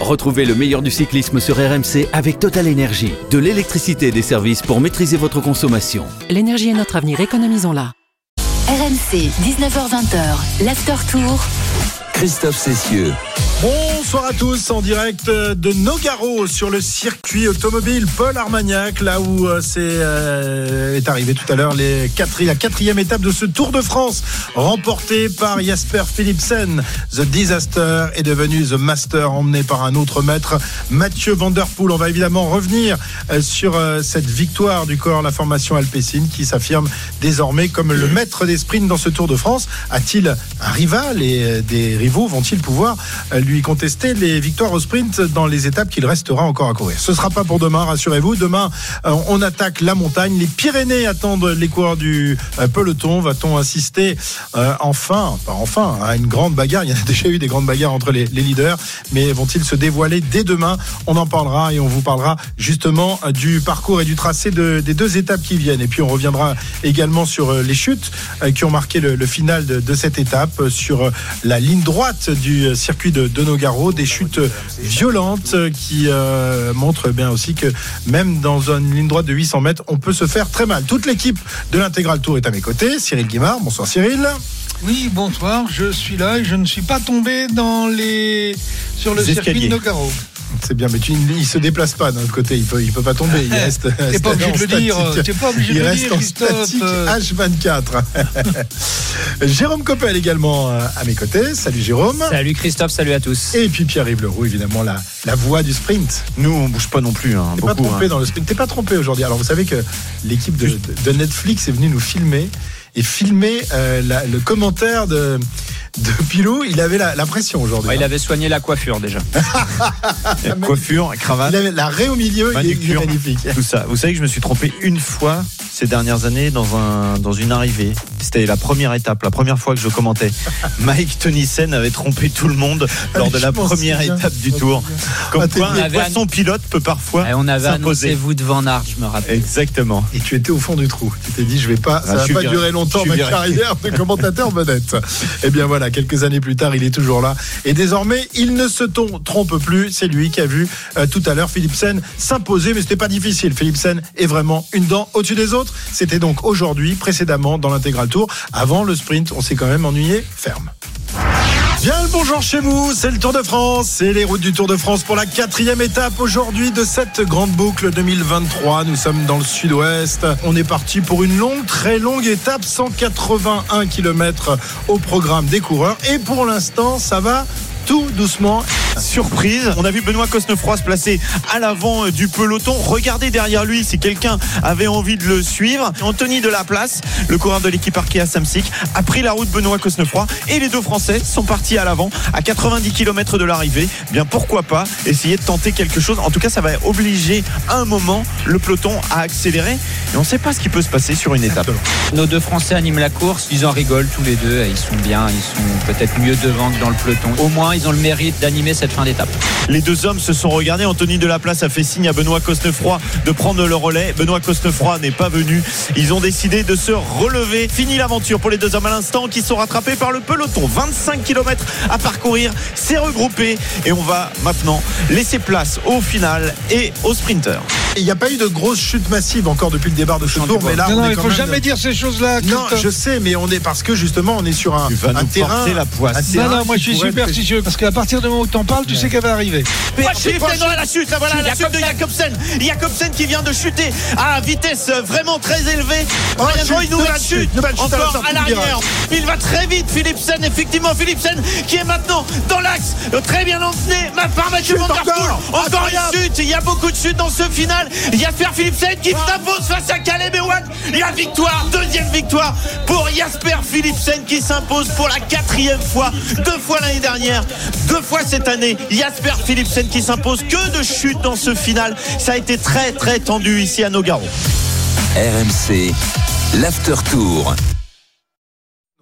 Retrouvez le meilleur du cyclisme sur RMC avec Total Énergie. De l'électricité et des services pour maîtriser votre consommation. L'énergie est notre avenir, économisons-la. RMC, 19h20, l'after tour. Christophe Cessieux. Bonsoir à tous en direct de Nogaro sur le circuit automobile Paul Armagnac, là où euh, c'est euh, est arrivé tout à l'heure la quatrième étape de ce Tour de France remporté par Jasper Philipsen. The Disaster est devenu The Master emmené par un autre maître, Mathieu Van Der Poel. On va évidemment revenir euh, sur cette victoire du corps la formation Alpecin qui s'affirme désormais comme le maître des sprints dans ce Tour de France. A-t-il un rival et des rivaux vont-ils pouvoir lui contester les victoires au sprint dans les étapes qu'il restera encore à courir. Ce sera pas pour demain, rassurez-vous. Demain, euh, on attaque la montagne. Les Pyrénées attendent les coureurs du euh, peloton. Va-t-on assister euh, enfin, enfin, à une grande bagarre? Il y en a déjà eu des grandes bagarres entre les, leaders, mais vont-ils se dévoiler dès demain? On en parlera et on vous parlera justement du parcours et du tracé des deux étapes qui viennent. Et puis on reviendra également sur les chutes qui ont marqué le, final de, cette étape, sur la ligne droite du circuit de de Nogaro, des chutes violentes qui euh, montrent bien aussi que même dans une ligne droite de 800 mètres, on peut se faire très mal. Toute l'équipe de l'intégral tour est à mes côtés. Cyril Guimard, bonsoir Cyril. Oui, bonsoir, je suis là et je ne suis pas tombé dans les sur le circuit de Nogaro. C'est bien, mais tu, il se déplace pas d'un côté, il peut, il peut pas tomber. Il reste. T'es pas obligé de le dire. T'es pas obligé il de reste en statique H24. Jérôme Coppel également euh, à mes côtés. Salut Jérôme. Salut Christophe, salut à tous. Et puis Pierre-Yves Leroux, évidemment, la, la voix du sprint. Nous, on bouge pas non plus. Hein, T'es pas trompé hein. dans le sprint. T'es pas trompé aujourd'hui. Alors vous savez que l'équipe de, de, Netflix est venue nous filmer et filmer euh, le commentaire de de Pilou, il avait la, pression aujourd'hui. il avait soigné la coiffure déjà. coiffure, cravate. Il avait la raie au milieu, il est magnifique. Tout ça. Vous savez que je me suis trompé une fois ces dernières années dans, un, dans une arrivée. C'était la première étape, la première fois que je commentais. Mike Tonyssen avait trompé tout le monde lors de la première étape du tour. Comme quoi, un poisson pilote peut parfois On avait annoncé vous devant Nard, je me rappelle. Exactement. Et tu étais au fond du trou. Tu t'es dit, je vais pas, ça ah, va pas durer longtemps ma carrière de commentateur vedette. Eh bien voilà, quelques années plus tard, il est toujours là. Et désormais, il ne se trompe plus. C'est lui qui a vu euh, tout à l'heure Philipsen s'imposer, mais c'était pas difficile. Philipsen est vraiment une dent au-dessus des autres. C'était donc aujourd'hui, précédemment dans l'intégral tour. Avant le sprint, on s'est quand même ennuyé ferme. Bien le bonjour chez vous, c'est le Tour de France, c'est les routes du Tour de France pour la quatrième étape aujourd'hui de cette grande boucle 2023. Nous sommes dans le sud-ouest. On est parti pour une longue, très longue étape, 181 km au programme des coureurs. Et pour l'instant, ça va tout doucement. Surprise, on a vu Benoît Cosnefroy se placer à l'avant euh, du peloton. Regardez derrière lui si quelqu'un avait envie de le suivre. Anthony de la place, le coureur de l'équipe Arkea Samsic, a pris la route Benoît Cosnefroy et les deux Français sont partis à l'avant à 90 km de l'arrivée. Bien pourquoi pas essayer de tenter quelque chose? En tout cas, ça va obliger un moment le peloton à accélérer. Et on ne sait pas ce qui peut se passer sur une étape. Nos deux Français animent la course. Ils en rigolent tous les deux. Ils sont bien. Ils sont peut-être mieux devant que dans le peloton. Au moins, ils ont le mérite d'animer cette fin d'étape. Les deux hommes se sont regardés. Anthony Delaplace a fait signe à Benoît Cosnefroy de prendre le relais. Benoît Cosnefroy n'est pas venu. Ils ont décidé de se relever. Fini l'aventure pour les deux hommes à l'instant qui sont rattrapés par le peloton. 25 km à parcourir. C'est regroupé et on va maintenant laisser place au final et aux sprinters. Il n'y a pas eu de grosse chute massive encore depuis le départ de ce tour, mais là, non, non, il faut jamais dire ces choses-là. Non, je sais, mais on est parce que justement, on est sur un, un terrain. La poisse. non, non, moi je suis superstitieux parce qu'à partir du moment où tu en parles, tu sais qu'elle va arriver. la chute, voilà la chute de Jacobsen. Jacobsen qui vient de chuter à vitesse vraiment très élevée. Oh, une nouvelle chute, encore à l'arrière. Il va très vite, Philipsen. Effectivement, Philipsen qui est maintenant dans l'axe, très bien lancé. Ma part Mathieu Van Encore une chute. Il y a beaucoup de chutes dans ce final. Jasper Philipsen qui s'impose face à Caleb Ewan. La victoire, deuxième victoire pour Jasper Philipsen qui s'impose pour la quatrième fois. Deux fois l'année dernière, deux fois cette année. Jasper Philipsen qui s'impose. Que de chutes dans ce final. Ça a été très très tendu ici à Nogaro. RMC, l'after tour.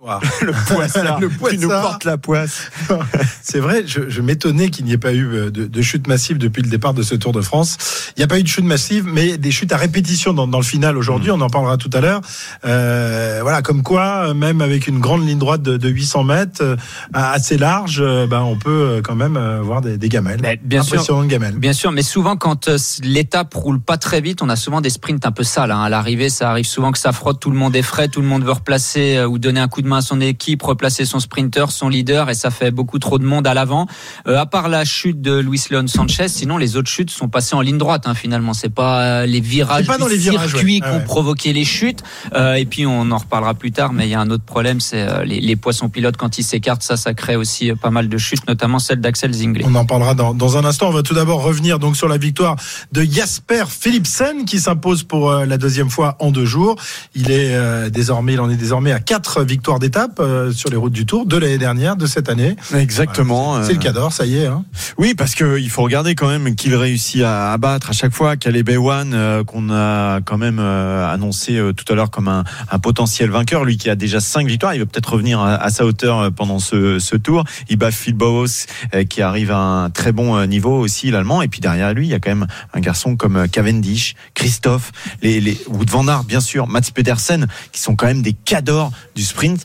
Le poissard. Le Tu nous poissard. portes la poisse. C'est vrai, je, je m'étonnais qu'il n'y ait pas eu euh, de, de chute massive depuis le départ de ce Tour de France. Il n'y a pas eu de chute massive, mais des chutes à répétition dans, dans le final aujourd'hui. On en parlera tout à l'heure. Euh, voilà, comme quoi, euh, même avec une grande ligne droite de, de 800 mètres, euh, assez large, euh, ben, on peut euh, quand même euh, voir des, des gamelles. Mais bien sûr. Impressionnantes gamelles. Bien sûr, mais souvent quand euh, l'étape roule pas très vite, on a souvent des sprints un peu sales. hein. À l'arrivée, ça arrive souvent que ça frotte, tout le monde est frais, tout le monde veut replacer euh, ou donner un coup de main à son équipe, replacer son sprinter, son leader, et ça fait beaucoup trop de monde à l'avant. Euh, à part la chute de Luis Leon Sanchez, sinon les autres chutes sont passées en ligne droite. Hein, finalement, c'est pas euh, les virages pas dans les virages, circuit ouais. qui Ah ont ouais. provoqué les chutes. Euh, et puis on en reparlera plus tard, mais il y a un autre problème, c'est euh, les, les poissons pilotes quand ils s'écartent, ça, ça crée aussi pas mal de chutes, notamment celle d'Axel Zingler. On en parlera dans, dans un instant. On va tout d'abord revenir donc sur la victoire de Jasper Philipsen qui s'impose pour la deuxième fois en deux jours. Il est désormais, il en est désormais à quatre victoires d'étape euh, sur les routes du Tour de l'année dernière, de cette année. Exactement. C'est le euh, cador, ça y est. Hein. Oui, parce que il faut regarder quand même qu'il réussit à abattre à chaque fois Caleb Ewan, euh, qu'on a quand même euh, annoncé euh, tout à l'heure comme un, un potentiel vainqueur. Lui qui a déjà cinq victoires, il va peut-être revenir à, à sa hauteur euh, pendant ce, ce tour. Il bat Phil Bowes euh, qui arrive à un très bon euh, niveau aussi, l'allemand. Et puis derrière lui, il y a quand même un garçon comme euh, Cavendish, Christophe, les, les Wout van Aert bien sûr, Mats Pedersen, qui sont quand même des cadors du sprint.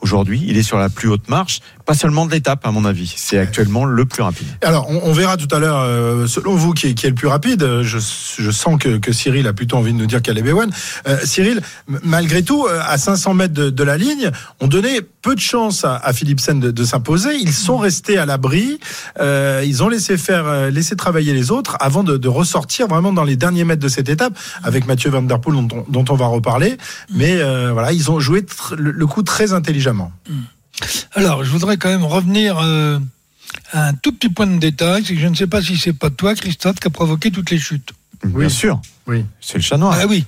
Aujourd'hui, il est sur la plus haute marche, pas seulement de l'étape à mon avis. C'est actuellement le plus rapide. Alors, on, on verra tout à l'heure, euh, selon vous, qui est, qui est le plus rapide. Euh, Je, je sens que, que Cyril a plutôt envie de nous dire Caleb Ewan. Euh, Cyril, malgré tout, euh, à 500 mètres de, de la ligne, on donnait peu de chance à, à Philipsen de, de s'imposer. Ils sont restés à l'abri. Euh, ils ont laissé faire, euh, laissé travailler les autres avant de, de ressortir vraiment dans les derniers mètres de cette étape avec Mathieu Van Der Poel dont, on- dont on va reparler. Mais euh, voilà, ils ont joué le, le coup très intelligemment. Alors, je voudrais quand même revenir euh, à un tout petit point de détail, c'est que je ne sais pas si c'est pas toi, Christophe, qui a provoqué toutes les chutes. Bien sûr. Oui. C'est le chat noir. Ah oui.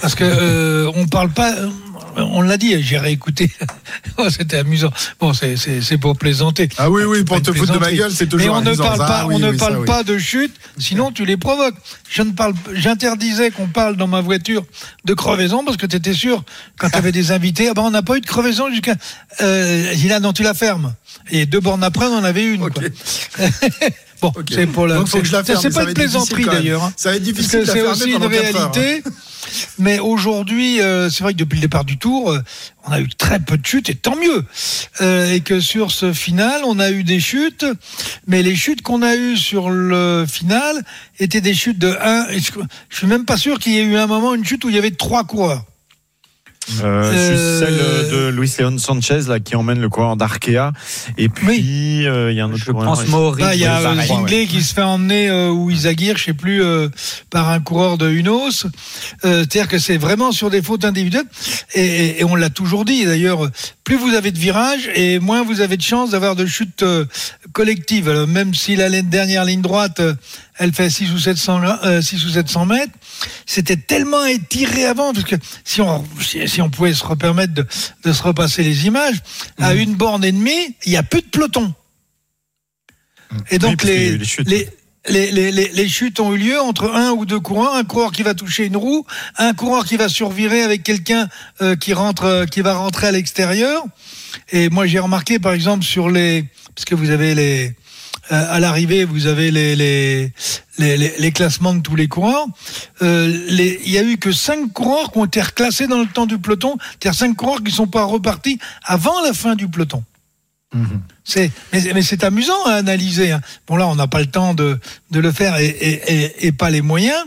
Parce que euh, on parle pas. On l'a dit, j'ai réécouté. Oh, C'était amusant. Bon, c'est- pour plaisanter. Ah oui, oui, pour te foutre de ma gueule, c'est Mais toujours on ne amusant. parle Ah pas, oui, on ne oui, parle pas de chute, sinon tu les provoques. Je ne parle, j'interdisais qu'on parle dans ma voiture de crevaison parce que tu étais sûr quand tu avais des invités, ah ben on n'a pas eu de crevaison jusqu'à. Euh, dit, ah non, tu la fermes. Et deux bornes après, on en avait une. quoi. bon, c'est pour la. Donc, faut que je la c'est- ferme, pas une plaisanterie d'ailleurs. hein. Ça va être difficile c'est aussi une réalité. Mais aujourd'hui, euh, c'est vrai que depuis le départ du tour, euh, on a eu très peu de chutes, et tant mieux. Euh, et que sur ce final, on a eu des chutes, mais les chutes qu'on a eues sur le final étaient des chutes de 1. Je je suis même pas sûr qu'il y ait eu un moment, une chute où il y avait trois coureurs. Euh, Euh, celle de Luis Leon Sanchez là qui emmène le coureur d'Arkea et puis euh, il y a un autre Je coureur. pense Maurice. Bah, il y a euh, Zingley qui se fait emmener euh, ou Isagir, je sais plus, euh, par un coureur de Unos. Euh, C'est-à-dire que c'est vraiment sur des fautes individuelles. Et, et- et on l'a toujours dit d'ailleurs, plus vous avez de virages et moins vous avez de chances d'avoir de chutes euh, collectives. Alors, même si la dernière ligne droite, euh, elle fait 6 ou 700, euh, 6 ou 700 mètres, c'était tellement étiré avant, parce que si on, si, si on pouvait se permettre de, de se repasser les images, à Mmh. une borne et demie, il n'y a plus de peloton. Et donc les, les chutes. les, les, les, les- les chutes ont eu lieu entre un ou deux coureurs, un coureur qui va toucher une roue, un coureur qui va survirer avec quelqu'un euh, qui rentre, euh, qui va rentrer à l'extérieur. Et moi j'ai remarqué par exemple sur les, parce que vous avez les, à l'arrivée vous avez les les, les, les, classements de tous les coureurs. Euh, Il y a eu que cinq coureurs qui ont été reclassés dans le temps du peloton, c'est-à-dire cinq coureurs qui sont pas repartis avant la fin du peloton. C'est, mais, mais c'est amusant à analyser. hein. Bon là, on n'a pas le temps de, de le faire et, et, et, et pas les moyens.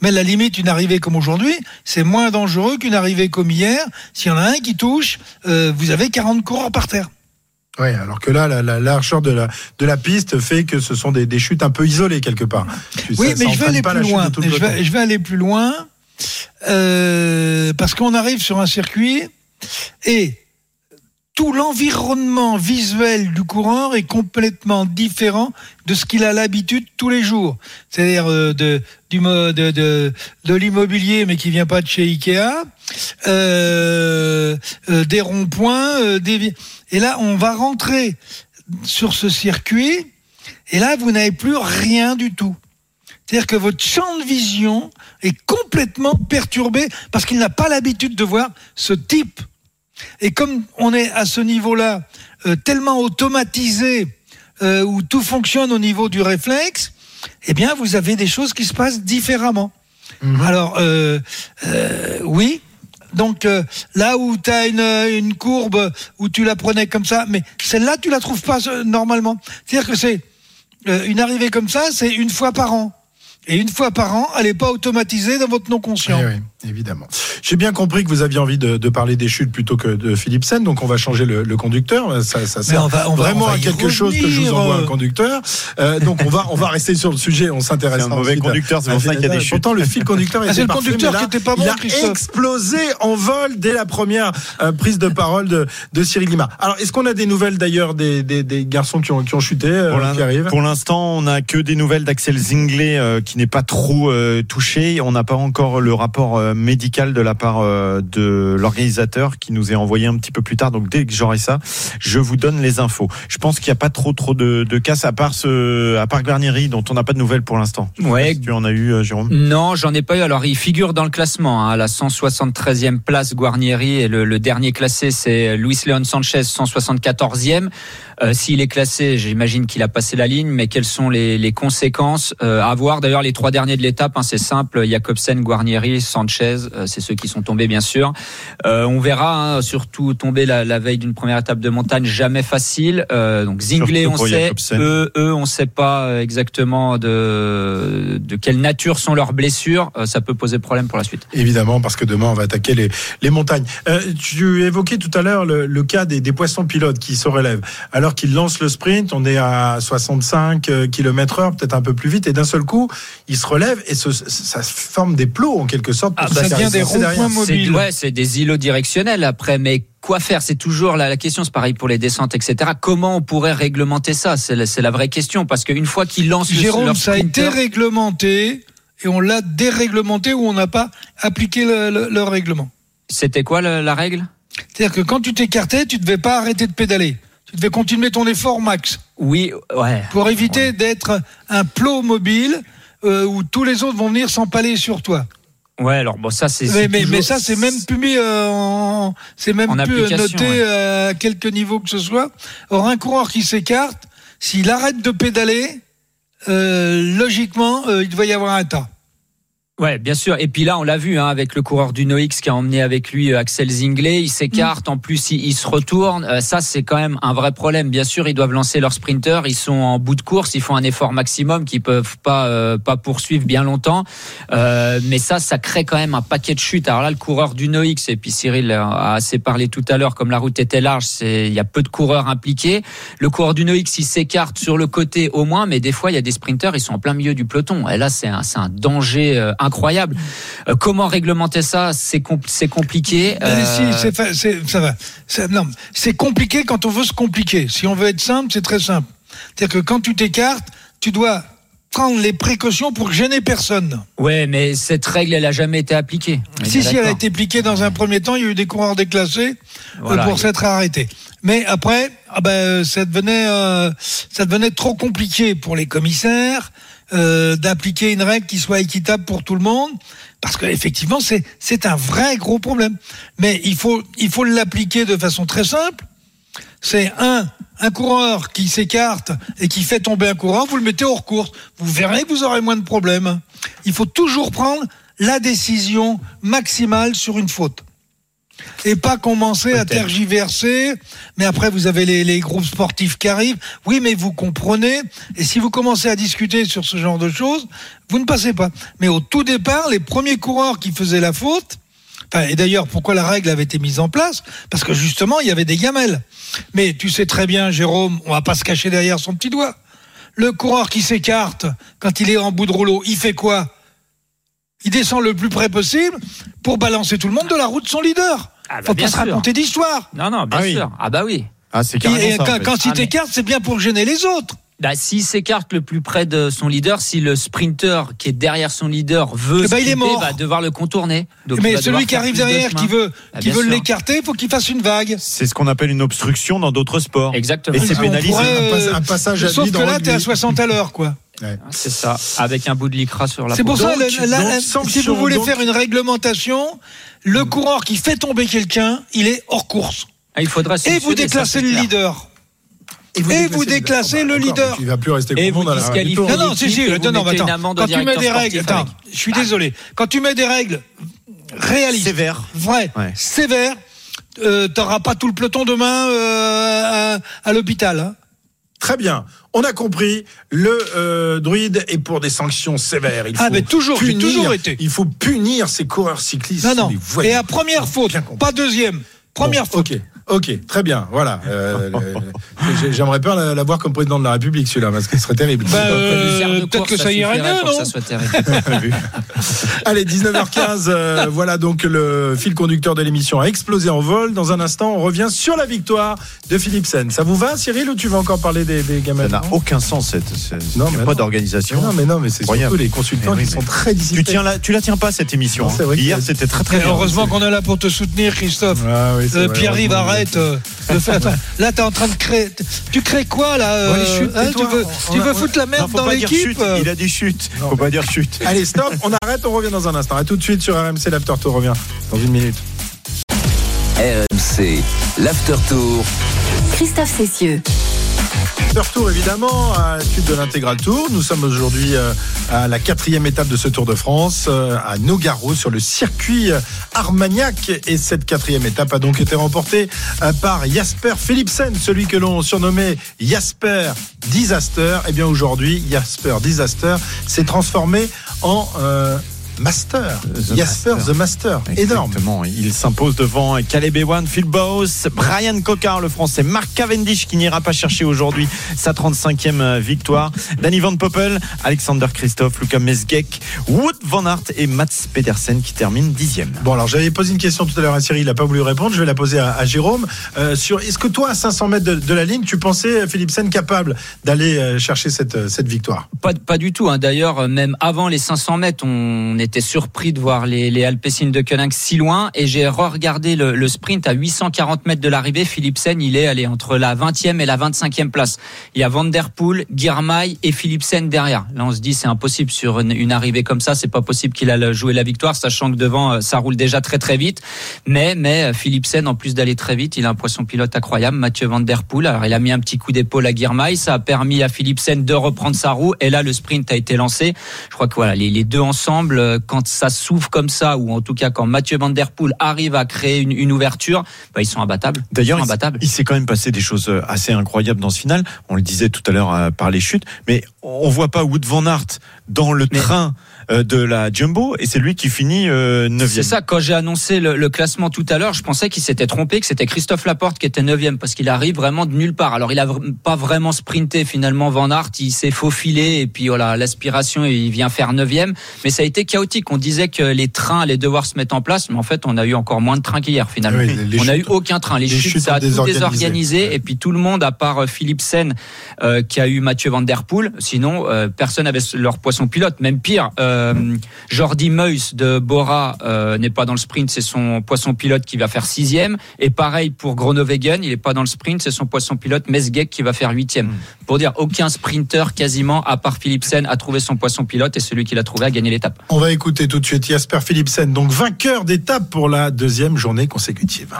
Mais à la limite, une arrivée comme aujourd'hui, c'est moins dangereux qu'une arrivée comme hier. S'il y en a un qui touche, euh, vous avez 40 coureurs par terre. Ouais, alors que là, la, la largeur de la, de la piste fait que ce sont des, des chutes un peu isolées quelque part. Oui, Ça- mais ça je vais aller plus loin. Je vais, je vais aller plus loin euh, parce qu'on arrive sur un circuit et tout l'environnement visuel du coureur est complètement différent de ce qu'il a l'habitude tous les jours. C'est-à-dire euh, de, du de, l'immobilier, mais qui vient pas de chez Ikea, euh, euh, des ronds-points, euh, des et là on va rentrer sur ce circuit, et là vous n'avez plus rien du tout. C'est-à-dire que votre champ de vision est complètement perturbé parce qu'il n'a pas l'habitude de voir ce type Et comme on est à ce niveau-là euh, tellement automatisé euh, où tout fonctionne au niveau du réflexe, eh bien vous avez des choses qui se passent différemment. Alors euh, euh, oui. Donc euh, là où tu as une, une courbe où tu la prenais comme ça, mais celle-là tu la trouves pas euh, normalement. C'est-à-dire que c'est euh, une arrivée comme ça, c'est une fois par an. Et une fois par an, elle n'est pas automatisée dans votre non conscient. Oui, oui, évidemment. J'ai bien compris que vous aviez envie de, de parler des chutes plutôt que de Philipsen, donc on va changer le, le conducteur. Ça, ça sert on va- on va- vraiment on va à quelque chose que je vous envoie un euh. conducteur. Euh, donc on va on va rester sur le sujet. On s'intéresse. C'est un mauvais conducteur, c'est pour ça qu'il y a des chutes. Pourtant le fil conducteur Ah, était le parfait, conducteur là, qui était pas bon, Il a Christophe. explosé en vol dès la première euh, prise de parole de, de Cyril Lima. Alors est-ce qu'on a des nouvelles d'ailleurs des, des, des garçons qui ont, qui ont chuté, euh, qui arrivent? Pour l'instant, on n'a que des nouvelles d'Axel Zinglet euh, qui n'est pas trop euh, touché. On n'a pas encore le rapport euh, médical de la part euh, de l'organisateur qui nous est envoyé un petit peu plus tard. Donc dès que j'aurai ça, je vous donne les infos. Je pense qu'il n'y a pas trop trop de, de casse à part ce, à part Guarnieri dont on n'a pas de nouvelles pour l'instant. Ouais. si tu en as eu, euh, Jérôme. Non, j'en ai pas eu. Alors, il figure dans le classement, hein, à la 173e place Guarnieri et le, le dernier classé c'est Luis Leon Sanchez, 174e. Euh, S'il est classé, j'imagine qu'il a passé la ligne, mais quelles sont les, les conséquences euh, à voir D'ailleurs, les trois derniers de l'étape, hein, c'est simple Jacobsen, Guarnieri, Sanchez, euh, c'est ceux qui sont tombés bien sûr. Euh, on verra, hein, surtout tomber la, la veille d'une première étape de montagne, jamais facile. Euh, donc Zingley, Surtout on sait, Jacobsen. eux, eux, on sait pas exactement de de quelle nature sont leurs blessures. Euh, ça peut poser problème pour la suite. Évidemment, parce que demain, on va attaquer les, les montagnes. Euh, tu évoquais tout à l'heure le, le cas des, des poissons pilotes qui se relèvent. Alors qu'ils lancent le sprint, on est à 65 km heure, peut-être un peu plus vite, et d'un seul coup, ils se relèvent et ce- ça forme des plots, en quelque sorte. pour Ah, se bah, ça devient des ronds-points mobiles. ouais, c'est des îlots directionnels après, mais quoi faire? C'est toujours la, la question. C'est pareil pour les descentes, etc. Comment on pourrait réglementer ça? C'est la, vraie question parce qu'une fois qu'ils lancent le- Jérôme, leur ça a été réglementé et on l'a déréglementé ou on n'a pas appliqué le, le- le règlement. c'était quoi la, la règle? C'est-à-dire que quand tu t'écartais, tu devais pas arrêter de pédaler. Tu devais continuer ton effort max Oui, ouais. pour éviter d'être un plot mobile euh, où tous les autres vont venir s'empaler sur toi. Ouais, alors bon, ça c'est. Mais, c'est mais, toujours- mais ça, c'est même plus mis euh, en, c'est même En plus application, noté ouais. euh, à quelque niveau que ce soit. Or, un coureur qui s'écarte, s'il arrête de pédaler, euh, logiquement, euh, il doit y avoir un tas. Ouais, bien sûr. Et puis là, on l'a vu hein, avec le coureur du Noix qui a emmené avec lui euh, Axel Zinglet. Il s'écarte, en plus il, se retourne. Euh, ça, c'est quand même un vrai problème. Bien sûr, ils doivent lancer leur sprinter. Ils sont en bout de course. Ils font un effort maximum qu'ils peuvent pas euh, pas poursuivre bien longtemps. Euh, mais ça, ça crée quand même un paquet de chutes. Alors là, le coureur du Noix et puis Cyril a assez parlé tout à l'heure. Comme la route était large, c'est il y a peu de coureurs impliqués. Le coureur du Noix, il s'écarte sur le côté au moins, mais des fois, il y a des sprinters, ils sont en plein milieu du peloton. Et là, c'est un, un danger euh, incroyable. Euh, comment réglementer ça C'est compl- c'est compliqué. Mais Euh, si, c'est ça va. C'est- compliqué quand on veut se compliquer. Si on veut être simple, c'est très simple. C'est-à-dire que quand tu t'écartes, tu dois prendre les précautions pour gêner personne. Ouais, mais cette règle, elle a jamais été appliquée. Si, si, elle a été appliquée dans un premier temps, il y a eu des coureurs déclassés euh, Voilà. pour s'être arrêtés. Mais après, ah ben, ça devenait, euh, ça devenait trop compliqué pour les commissaires euh, d'appliquer une règle qui soit équitable pour tout le monde, parce qu'effectivement, c'est c'est un vrai gros problème. Mais il faut il faut l'appliquer de façon très simple. C'est un un coureur qui s'écarte et qui fait tomber un coureur, vous le mettez hors course. Vous verrez que vous aurez moins de problèmes. Il faut toujours prendre la décision maximale sur une faute. Et pas commencer à tergiverser. Mais après, vous avez les, les groupes sportifs qui arrivent. Oui, mais vous comprenez. Et si vous commencez à discuter sur ce genre de choses, vous ne passez pas. Mais au tout départ, les premiers coureurs qui faisaient la faute, Enfin, et d'ailleurs, pourquoi la règle avait été mise en place? Parce que justement, il y avait des gamelles. Mais tu sais très bien, Jérôme, on va pas se cacher derrière son petit doigt. Le coureur qui s'écarte quand il est en bout de rouleau, il fait quoi? Il descend le plus près possible pour balancer tout le monde de la route de son leader. Ah bah, Faut bien pas se raconter d'histoire. Non, non, bien Ah oui. sûr. Ah bah oui. Ah, c'est Et, carrément et ça, en quand, fait. quand il Ah, mais- t'écarte, c'est bien pour gêner les autres. Bah, s'il s'écarte le plus près de son leader, si le sprinter qui est derrière son leader veut Eh ben, il est sprinter, mort. va devoir le contourner. Donc, il Mais celui qui arrive de derrière, qui veut, Ah, qui veut l'écarter, faut qu'il fasse une vague. C'est ce qu'on appelle une obstruction dans d'autres sports. Exactement. Et c'est pénalisé. pourrait, Un pas- euh, un passage à Sauf que là, t'es à rugby. 60 à l'heure, quoi. C'est ça. Avec un bout de lycra sur la C'est pour ça, Donc- la- la- donc, la- si vous voulez donc- faire une réglementation, le coureur qui fait tomber quelqu'un, il est hors course. Ah, il faudra Et vous déclassez le clair. leader. Et vous déclassez le leader. Il va plus rester Et vous dans la Non, non, si, si, non, non, attends. Quand tu mets des règles, attends, je suis désolé. Quand tu mets des règles réalistes, Sévère. vraies, Ouais. sévères, euh, t'auras pas tout le peloton demain euh, à, à l'hôpital. hein. Très bien. On a compris. Le euh, druide est pour des sanctions sévères. Il Ah, faut mais toujours, punir, toujours été. Il faut punir ces coureurs cyclistes. Non, non. Et à première faute, pas deuxième. Première Bon, faute. Ok, ok, très bien. Voilà. Euh, J'aimerais la- l'avoir comme président de la République, celui-là, parce que ce serait terrible. Bah, euh, peut-être que ça irait mieux, pour que non ça soit terrible. Allez, 19h15, euh, voilà donc le fil conducteur de l'émission a explosé en vol. Dans un instant, on revient sur la victoire de Philipsen. Ça vous va, Cyril, ou tu vas encore parler des, des gamins Ça n'a aucun sens cette. cette- Non, mais pas non. d'organisation. Non, mais non, mais c'est surtout les consultants Mais oui, qui sont très Tu disciplinés. tiens la, tu la tiens pas cette émission. Non, hein. c'est vrai Hier c'était très très bien. heureusement qu'on est là pour te soutenir, Christophe. Ah oui, Euh, Pierre-Yves. Arrête euh, de faire. Là, t'es en train de créer. Tu crées quoi là euh, Ouais, les chutes, hein, Tu veux, on tu a- veux on- foutre la merde dans l'équipe chute. Il a dit chute. Non. Faut pas dire chute. Allez, stop, on arrête, on revient dans un instant. À tout de suite sur RMC l'After Tour revient dans une minute. RMC, l'After Tour. Christophe Cessieux. After Tour évidemment à la suite de l'intégral tour. Nous sommes aujourd'hui euh, à la quatrième étape de ce Tour de France euh, à Nogaro sur le circuit euh, Armagnac et cette quatrième étape a donc été remportée par Jasper Philipsen, celui que l'on surnommait Jasper Disaster. Et bien aujourd'hui Jasper Disaster s'est transformé en euh, Master. The Jasper Master. the Master. Énorme. Exactement. Il s'impose devant Caleb Ewan, Phil Bowes, Brian Cocard, le français, Mark Cavendish qui n'ira pas chercher aujourd'hui sa 35e victoire, Danny Van Poppel, Alexander Christophe, Luca Mesgeck, Wood Van Aert et Mats Pedersen qui termine 10e. Bon, alors j'avais posé une question tout à l'heure à Cyril, il n'a pas voulu répondre. Je vais la poser à, à Jérôme. Euh, sur, est-ce que toi, à 500 mètres de, de la ligne, tu pensais Philipsen capable d'aller euh, chercher cette, euh, cette victoire? Pas, pas du tout. hein. D'ailleurs, euh, même avant les 500 mètres, on était surpris de voir les, les Alpecin de Koenig si loin. Et j'ai re-regardé le, le sprint à 840 mètres de l'arrivée. Philipsen, il est allé entre la 20e et la 25e place. Il y a Van Der Poel, et Philipsen derrière. Là, on se dit c'est impossible sur une, une arrivée comme ça. C'est pas possible qu'il a joué la victoire, sachant que devant euh, ça roule déjà très très vite. Mais mais euh, Philipsen, en plus d'aller très vite, il a un poisson pilote incroyable, Mathieu Van Der Poel. Alors il a mis un petit coup d'épaule à Girmay, ça a permis à Philipsen de reprendre sa roue. Et là, le sprint a été lancé. Je crois que voilà, les, les deux ensemble, euh, quand ça s'ouvre comme ça, ou en tout cas quand Mathieu Van Der Poel arrive à créer une, une ouverture, bah, ils sont imbattables. D'ailleurs, imbattables. il s'est quand même passé des choses euh, assez incroyables dans ce final. On le disait tout à l'heure euh, par les chutes, mais on voit pas Wood Van Aert dans le Mais- train de la Jumbo et c'est lui qui finit euh, 9 C'est ça, quand j'ai annoncé le, le classement tout à l'heure, je pensais qu'il s'était trompé, que c'était Christophe Laporte qui était neuvième, parce qu'il arrive vraiment de nulle part. Alors il a pas vraiment sprinté finalement Van Aert, il s'est faufilé et puis voilà l'aspiration, il vient faire neuvième. Mais ça a été chaotique. On disait que les trains allaient devoir se mettre en place, mais en fait on a eu encore moins de trains qu'hier finalement. Oui, les- les on a eu aucun train. Les, les chutes, chutes ça ont a tout désorganisé. Et puis tout le monde, à part euh, Philippe Sen, euh, qui a eu Mathieu Van Der Poel, sinon euh, personne n'avait leur poisson pilote. Même pire, euh, Jordi Meus de Bora euh, n'est pas dans le sprint, c'est son poisson pilote qui va faire sixième. Et pareil pour Groenewegen, il n'est pas dans le sprint, c'est son poisson pilote Mesgeck qui va faire huitième. Pour dire, aucun sprinter quasiment, à part Philipsen, a trouvé son poisson pilote et celui qui l'a trouvé a gagné l'étape. On va écouter tout de suite Jasper Philipsen, donc vainqueur d'étape pour la deuxième journée consécutive.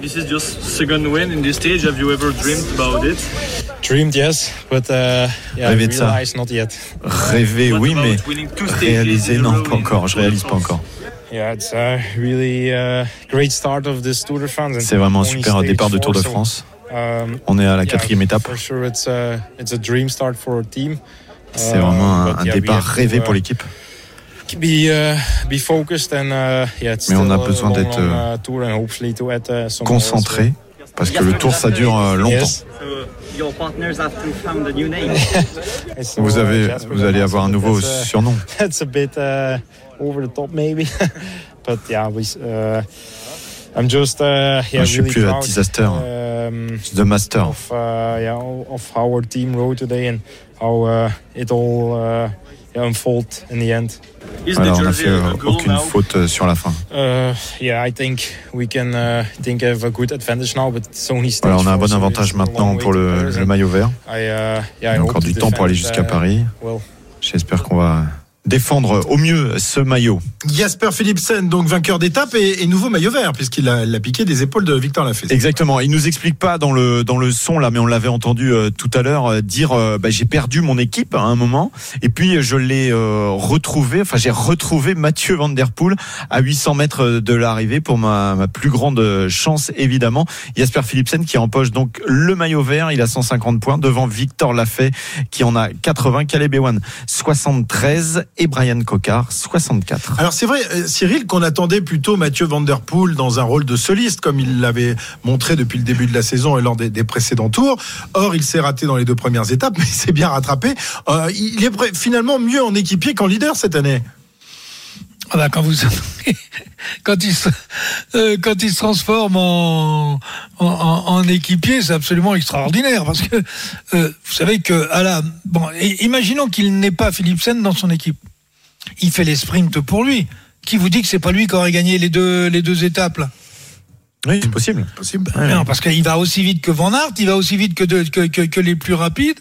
This is just second win in this stage. Have you ever dreamed about it? Dreamed, yes, but uh, yeah, Rêver de ça. realized not yet. Rêver, oui, mais réaliser, non, pas encore. Je réalise pas encore. Yeah, it's a really uh, great start of this Tour de France. C'est vraiment un super départ de Tour de France. um, On est à la yeah, quatrième étape. For sure, it's a, it's a dream start for our team. C'est vraiment un, but un yeah, we départ rêvé uh, pour l'équipe. Mais on a besoin d'être, euh, uh, uh, Concentré, parce que le tour ça dure euh, longtemps. Yes. So your partners have to found a new name. And so, Vous uh, avez, vous allez avoir un nouveau that's, uh, surnom. that's a bit uh, over the top maybe but yeah we uh, I'm just uh, yeah Non, je suis really plus à proud Disaster, um, The Master. Yeah, unfolded in the end Is Voilà, the on a jersey fait euh, aucune faute euh, sur la fin. uh, yeah I think we can uh, think have a good advantage now but it's only stage Voilà, on a un bon so avantage maintenant pour le, le maillot vert. I, uh, yeah, Il y I a encore du temps pour aller jusqu'à uh, Paris. well J'espère qu'on va défendre au mieux ce maillot. Jasper Philipsen, donc vainqueur d'étape et, et nouveau maillot vert, puisqu'il a, a piqué des épaules de Victor Lafay. Exactement. Il nous explique pas dans le dans le son là, mais on l'avait entendu euh, tout à l'heure euh, dire euh, bah, j'ai perdu mon équipe à un moment et puis je l'ai euh, retrouvé. Enfin, j'ai retrouvé Mathieu Van Der Poel à 800 mètres de l'arrivée pour ma, ma plus grande chance évidemment. Jasper Philipsen qui empoche donc le maillot vert. Il a 150 points devant Victor Lafay qui en a 80, Caleb Ewan 73 et Brian Cocard 64. Alors c'est vrai, euh, Cyril, qu'on attendait plutôt Mathieu Van Der Poel dans un rôle de soliste, comme il l'avait montré depuis le début de la saison et lors des, des précédents tours. Or, il s'est raté dans les deux premières étapes, mais il s'est bien rattrapé. Euh, il est finalement mieux en équipier qu'en leader cette année. Ah bah, quand vous quand il se euh, quand il se transforme en en, en- en équipier, c'est absolument extraordinaire parce que euh, vous savez que à la bon, imaginons qu'il n'ait pas Philipsen dans son équipe. Il fait les sprints pour lui. Qui vous dit que c'est pas lui qui aurait gagné les deux les deux étapes là Oui, c'est possible. Possible. Non, parce qu'il va aussi vite que Van Aert, il va aussi vite que, de- que, que, que les plus rapides.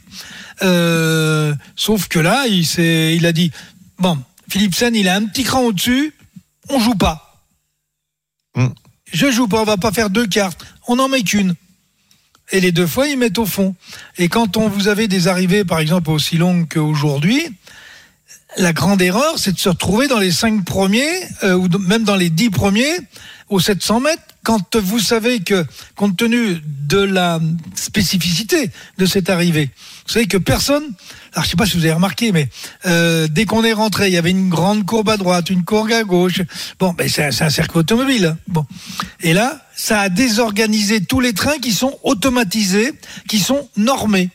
Euh, sauf que là, il a dit bon, Philipsen, il a un petit cran au-dessus, on joue pas. Mm. Je joue pas, on va pas faire deux cartes, on en met qu'une. Et les deux fois, ils mettent au fond. Et quand on vous avez des arrivées, par exemple, aussi longues qu'aujourd'hui, la grande erreur, c'est de se retrouver dans les cinq premiers, euh, ou même dans les dix premiers, aux 700 mètres, quand vous savez que, compte tenu de la spécificité de cette arrivée, vous savez que personne, alors je sais pas si vous avez remarqué, mais euh, dès qu'on est rentré, il y avait une grande courbe à droite, une courbe à gauche. Bon, ben c'est un, un circuit automobile. hein. Bon, et là, ça a désorganisé tous les trains qui sont automatisés, qui sont normés.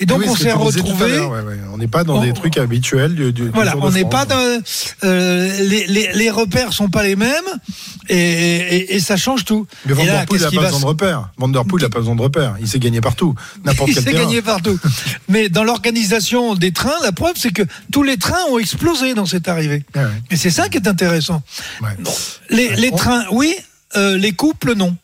Et donc Oui, on s'est retrouvé. l'heure, ouais, ouais. On n'est pas dans On- des trucs habituels du, Voilà, on n'est pas dans, euh, les, les, les repères sont pas les mêmes et, et, et ça change tout. Mais Van et là, Der Poel qu'est-ce n'a pas va besoin de repères. Van Der Poel n'a pas besoin de repères. Il s'est gagné partout. N'importe il s'est gagné partout. Mais dans l'organisation des trains, la preuve, c'est que tous les trains ont explosé dans cette arrivée. Ouais. Et c'est ça qui est intéressant. Les, Ouais, les on- trains, oui. euh, les couples, non.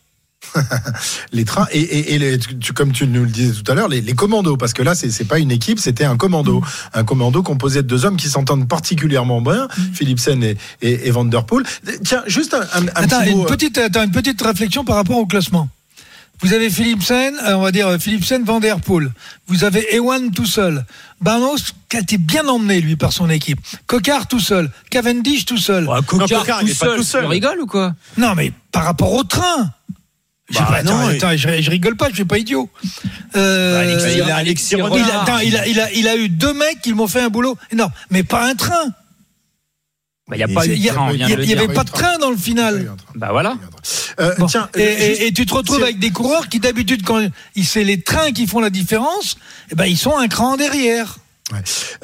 les trains et, et, et les- tu- tu- comme tu nous le disais tout à l'heure, les, les commandos, parce que là, c'est pas une équipe, c'était un commando, un commando composé de deux hommes qui s'entendent particulièrement bien, Philipsen et, et, et Van Der Poel. Tiens, juste un, un, un Attends, petit une mot. euh, petite, attends, une petite réflexion par rapport au classement. Vous avez Philipsen, euh, on va dire euh, Philipsen, Van Der Poel. Vous avez Ewan tout seul. Barnos qui a été bien emmené lui par son équipe. Cocard tout seul. Cavendish tout seul. Ouais, Cocard, Cocard, il tout, pas seul, tout seul. Tu rigoles ou quoi? Non, mais par rapport au train. Bah, pas, attends, non, attends, je, je rigole pas, je suis pas idiot. Euh, Bah, Alexis- il, a, Alexis il a- Renard. attends, il a- il a- il a eu deux mecs qui m'ont fait un boulot énorme, mais pas un train. Il n'y a pas Il eu Il de y, a- train, on vient de le il y avait pas de train dans le final. Bah voilà. Euh, Bon. Tiens, et, euh, et- et tu te retrouves avec des coureurs qui d'habitude quand c'est les trains qui font la différence, eh ben ils sont un cran derrière.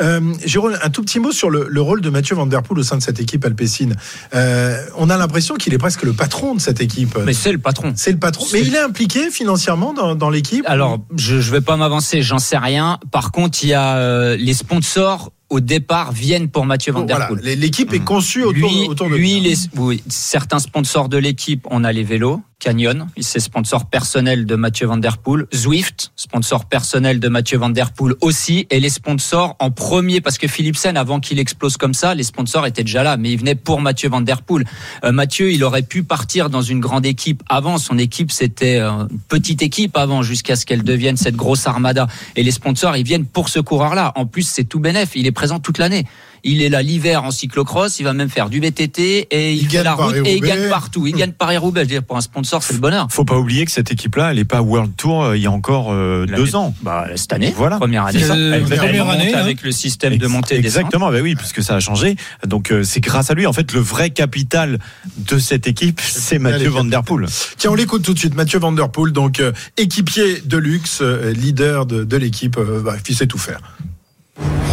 Euh, Jérôme, un tout petit mot sur le, le rôle de Mathieu Van Der Poel au sein de cette équipe alpécine. Euh, on a l'impression qu'il est presque le patron de cette équipe. Mais c'est le patron. C'est le patron. Mais il est impliqué financièrement dans, dans l'équipe Alors, je je vais pas m'avancer, j'en sais rien. Par contre, il y a euh, les sponsors au départ viennent pour Mathieu Van Der Poel. l'équipe est conçue autour, lui, autour de lui, lui. les, oui, certains sponsors de l'équipe, on a les vélos, Canyon, c'est sponsor personnel de Mathieu Van Der Poel, Zwift, sponsor personnel de Mathieu Van Der Poel aussi, et les sponsors en premier, parce que Philipsen, avant qu'il explose comme ça, les sponsors étaient déjà là, mais ils venaient pour Mathieu Van Der Poel. Euh, Mathieu, il aurait pu partir dans une grande équipe avant, son équipe c'était euh, une petite équipe avant, jusqu'à ce qu'elle devienne cette grosse armada. Et les sponsors, ils viennent pour ce coureur-là. En plus, c'est tout bénef, il est présent toute l'année. Il est là l'hiver en cyclocross, il va même faire du VTT et il, Il fait gagne la route et il gagne partout. Il gagne Paris-Roubaix. Je veux dire, pour un sponsor, c'est le bonheur. Faut pas oublier que cette équipe-là, elle est pas World Tour euh, il y a encore euh, deux ans. Bah, cette année, Voilà. première année. Euh, elle première année, hein. avec le système de montée. Exactement, bah oui, puisque ça a changé. Donc euh, c'est grâce à lui. En fait, le vrai capital de cette équipe, c'est Mathieu Van Der Poel. Tiens, on l'écoute tout de suite. Mathieu Van Der Poel, donc euh, équipier de luxe, euh, leader de, de l'équipe, euh, bah, il sait tout faire.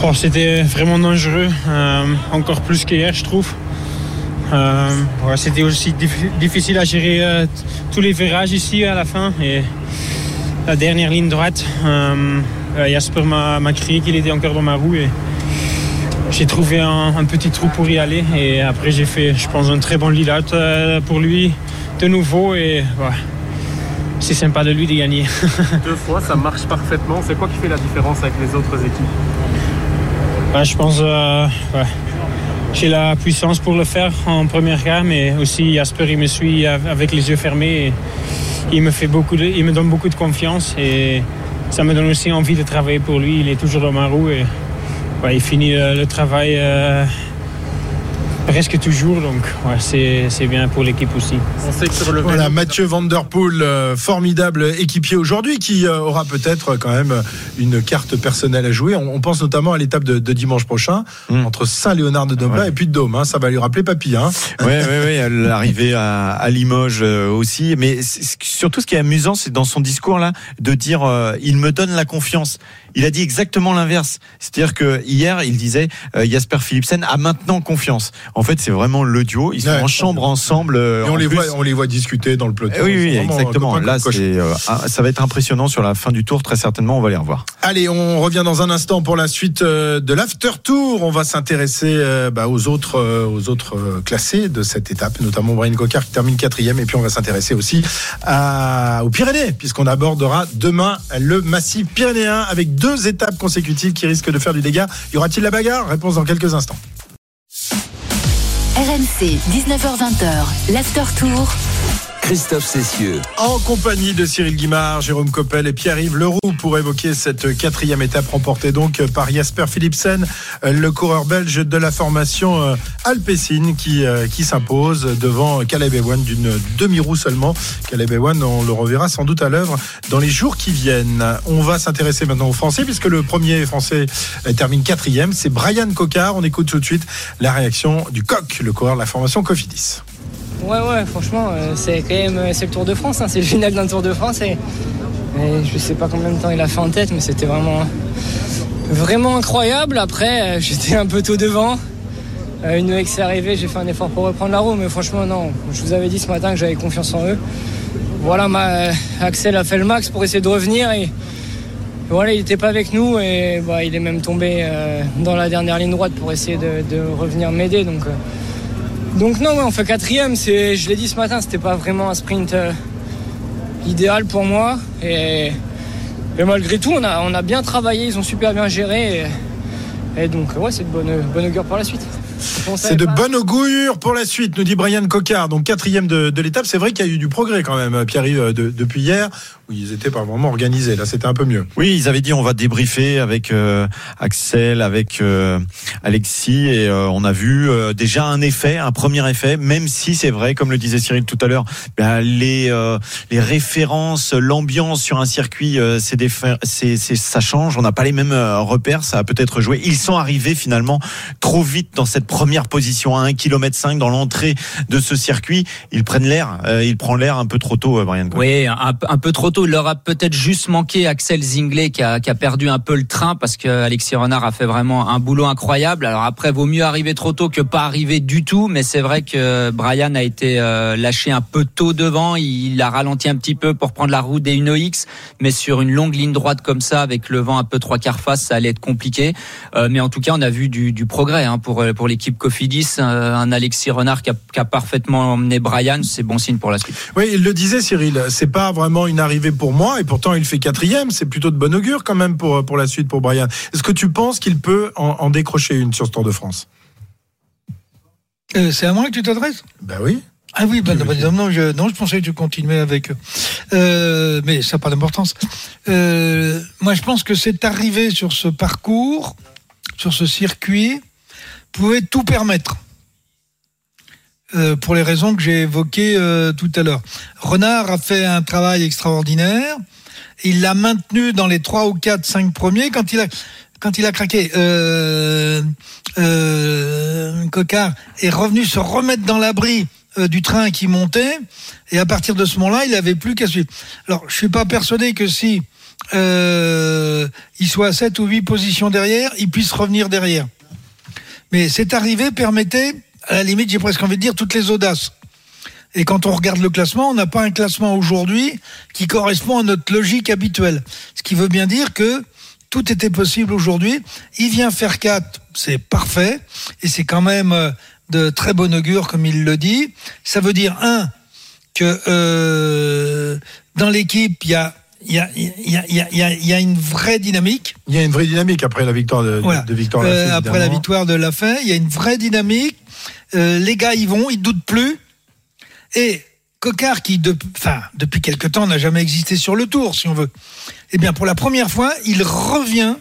Oh, C'était vraiment dangereux, euh, encore plus qu'hier, je trouve. Euh, C'était aussi dif- difficile à gérer euh, tous les virages ici à la fin et la dernière ligne droite. Jasper m'a crié qu'il était encore dans ma roue et j'ai trouvé un, petit trou pour y aller. Et après, j'ai fait, je pense, un très bon lead-out pour lui de nouveau et c'est sympa de lui de gagner. Deux fois, ça marche parfaitement. C'est quoi qui fait la différence avec les autres équipes Ouais, je pense euh, ouais. j'ai la puissance pour le faire en première cas, mais aussi Jasper il me suit avec les yeux fermés. Et il me fait beaucoup, de, il me donne beaucoup de confiance et ça me donne aussi envie de travailler pour lui. Il est toujours dans ma roue et ouais, il finit le, le travail. Euh, presque toujours, donc ouais, c'est bien pour l'équipe aussi. On sait que sur le voilà, Mathieu Van Der Poel, euh, formidable équipier aujourd'hui, qui euh, aura peut-être quand même une carte personnelle à jouer. On, on pense notamment à l'étape de, de, dimanche prochain, mmh. entre Saint-Léonard de Dombla ouais. et puis de Dôme. Hein, ça va lui rappeler Papy. Hein. Oui, oui, oui, l'arrivée à, à, Limoges euh, aussi. Mais surtout, ce qui est amusant, c'est dans son discours là, de dire euh, il me donne la confiance. Il a dit exactement l'inverse. C'est-à-dire que hier, il disait euh, Jasper Philipsen a maintenant confiance. En fait, c'est vraiment le duo. Ils sont ouais, en chambre ensemble. Et on les plus. voit, on les voit discuter dans le peloton. oui, oui, exactement. Là, euh, ça va être impressionnant sur la fin du tour. Très certainement, on va les revoir. Allez, on revient dans un instant pour la suite euh, de l'after tour. On va s'intéresser euh, bah, aux autres, euh, aux autres classés de cette étape, notamment Brian Cocard qui termine quatrième. Et puis on va s'intéresser aussi à, aux Pyrénées, puisqu'on abordera demain le massif pyrénéen avec deux étapes consécutives qui risquent de faire du dégât. Y aura-t-il la bagarre? Réponse dans quelques instants. RMC, 19h20, l'After Tour. Christophe Cessieux. En compagnie de Cyril Guimard, Jérôme Coppel et Pierre-Yves Leroux pour évoquer cette quatrième étape remportée donc par Jasper Philipsen, le coureur belge de la formation Alpecin qui, qui s'impose devant Caleb Ewan d'une demi-roue seulement. Caleb Ewan, on le reverra sans doute à l'œuvre dans les jours qui viennent. On va s'intéresser maintenant aux Français puisque le premier Français termine quatrième. C'est Brian Cocard. On écoute tout de suite la réaction du coq, le coureur de la formation Cofidis. Ouais, ouais, franchement, euh, c'est quand même c'est le Tour de France, hein, c'est le final d'un Tour de France et, je sais pas combien de temps il a fait en tête, mais c'était vraiment vraiment incroyable. Après, euh, j'étais un peu tôt devant. Euh, une fois que c'est arrivé, j'ai fait un effort pour reprendre la roue, mais franchement non. Je vous avais dit ce matin que j'avais confiance en eux. Voilà, ma, Axel a fait le max pour essayer de revenir et voilà, il n'était pas avec nous et bah, il est même tombé euh, dans la dernière ligne droite pour essayer de, de revenir m'aider. Donc euh, donc non, ouais, on fait quatrième. C'est, je l'ai dit ce matin, c'était pas vraiment un sprint euh, idéal pour moi. Et, malgré tout, on a, on a bien travaillé, ils ont super bien géré. Et, et donc ouais, c'est de bonne, bonne augure pour la suite. C'est de bonne augure pour la suite, nous dit Brian Cocard. Donc quatrième de, de l'étape. C'est vrai qu'il y a eu du progrès quand même, Pierre-Yves, de, depuis hier, où ils étaient pas vraiment organisés. Là, c'était un peu mieux. Oui, ils avaient dit on va débriefer avec euh, Axel, avec euh, Alexis, et euh, on a vu euh, déjà un effet, un premier effet. Même si c'est vrai, comme le disait Cyril tout à l'heure, ben, les euh, les références, l'ambiance sur un circuit, c'est c'est ça change. On n'a pas les mêmes repères. Ça a peut-être joué. Ils sont arrivés finalement trop vite dans cette première position à 1 km 5 dans l'entrée de ce circuit. Ils prennent l'air, euh, il prend l'air un peu trop tôt, Brian. Oui, un, peu trop tôt. Il leur a peut-être juste manqué Axel Zinglet qui a, qui a, perdu un peu le train parce que Alexis Renard a fait vraiment un boulot incroyable. Alors après, vaut mieux arriver trop tôt que pas arriver du tout. Mais c'est vrai que Brian a été euh, lâché un peu tôt devant. Il a ralenti un petit peu pour prendre la route des Uno X, mais sur une longue ligne droite comme ça, avec le vent un peu trois quarts face, ça allait être compliqué. Euh, mais en tout cas, on a vu du, du progrès hein, pour pour l'équipe Cofidis, un Alexis Renard qui a, qui a parfaitement emmené Brian, c'est bon signe pour la suite. Oui, il le disait Cyril, c'est pas vraiment une arrivée pour moi et pourtant il fait quatrième, c'est plutôt de bon augure quand même pour, pour la suite pour Brian. Est-ce que tu penses qu'il peut en, en, décrocher une sur ce Tour de France? Euh, C'est à moi que tu t'adresses? Ben oui. Ah oui, bah, bah, non, je, non, je pensais que tu continuais avec eux. Euh, mais ça n'a pas d'importance. Euh, moi, je pense que c'est arrivé sur ce parcours, sur ce circuit, pouvait tout permettre. Euh, pour les raisons que j'ai évoquées euh, tout à l'heure. Renard a fait un travail extraordinaire. Il l'a maintenu dans les 3 ou 4, 5 premiers. Quand il a, quand il a craqué, euh, euh, Cocard est revenu se remettre dans l'abri euh, du train qui montait. Et à partir de ce moment-là, il n'avait plus qu'à suivre. Alors, je suis pas persuadé que si euh, il soit à 7 ou 8 positions derrière, il puisse revenir derrière. Mais cette arrivée permettait, à la limite, j'ai presque envie de dire, toutes les audaces. Et quand on regarde le classement, on n'a pas un classement aujourd'hui qui correspond à notre logique habituelle. Ce qui veut bien dire que tout était possible aujourd'hui. Il vient faire 4, c'est parfait. Et c'est quand même de très bon augure, comme il le dit. Ça veut dire, un, que euh, dans l'équipe, il y a il y a, y, y, y une vraie dynamique. Il y a une vraie dynamique après la victoire de, Voilà. de Victor Euh, après la victoire de il y a une vraie dynamique. Euh, les gars y vont, ils doutent plus. Et Cocard, qui de, enfin, depuis quelque temps n'a jamais existé sur le tour, si on veut, eh bien pour la première fois, il revient,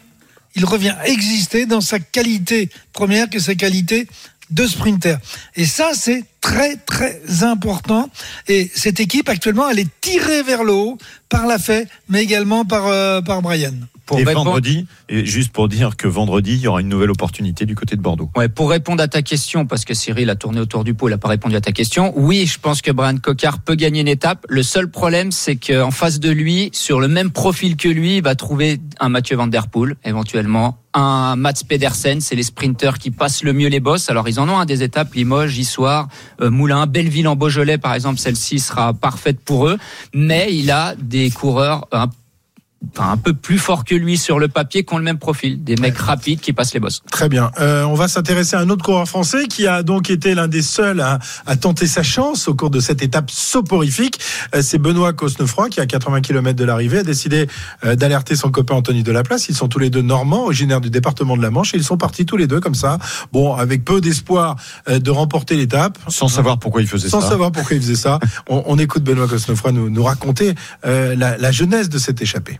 il revient exister dans sa qualité première, que sa qualité de sprinter. Et ça, c'est très très important. Et cette équipe actuellement, elle est tirée vers le haut par la fait, mais également par euh, par Brian. Pour et répondre- vendredi, et juste pour dire que vendredi, il y aura une nouvelle opportunité du côté de Bordeaux. Ouais, pour répondre à ta question, parce que Cyril a tourné autour du pot, il n'a pas répondu à ta question. Oui, je pense que Brian Cocard peut gagner une étape. Le seul problème, c'est qu'en face de lui, sur le même profil que lui, il va trouver un Mathieu Van Der Poel, éventuellement, un Mats Pedersen. C'est les sprinters qui passent le mieux les bosses. Alors, ils en ont un des étapes, Limoges, Issoire, euh, Moulins, Belleville en Beaujolais, par exemple. Celle-ci sera parfaite pour eux. Mais il a des coureurs un Enfin, un peu plus forts que lui sur le papier, qui ont le même profil, des mecs rapides qui passent les bosses. Très bien. Euh, on va s'intéresser à un autre coureur français qui a donc été l'un des seuls à, à tenter sa chance au cours de cette étape soporifique. Euh, C'est Benoît Cosnefroy qui, à 80 km de l'arrivée, a décidé euh, d'alerter son copain Anthony Delaplace. Ils sont tous les deux normands, originaires du département de la Manche, et ils sont partis tous les deux comme ça. Bon, avec peu d'espoir euh, de remporter l'étape. Sans savoir pourquoi il faisait Sans ça. savoir pourquoi il faisait ça. On, on écoute Benoît Cosnefroy nous, nous raconter euh, la, la genèse de cette échappée.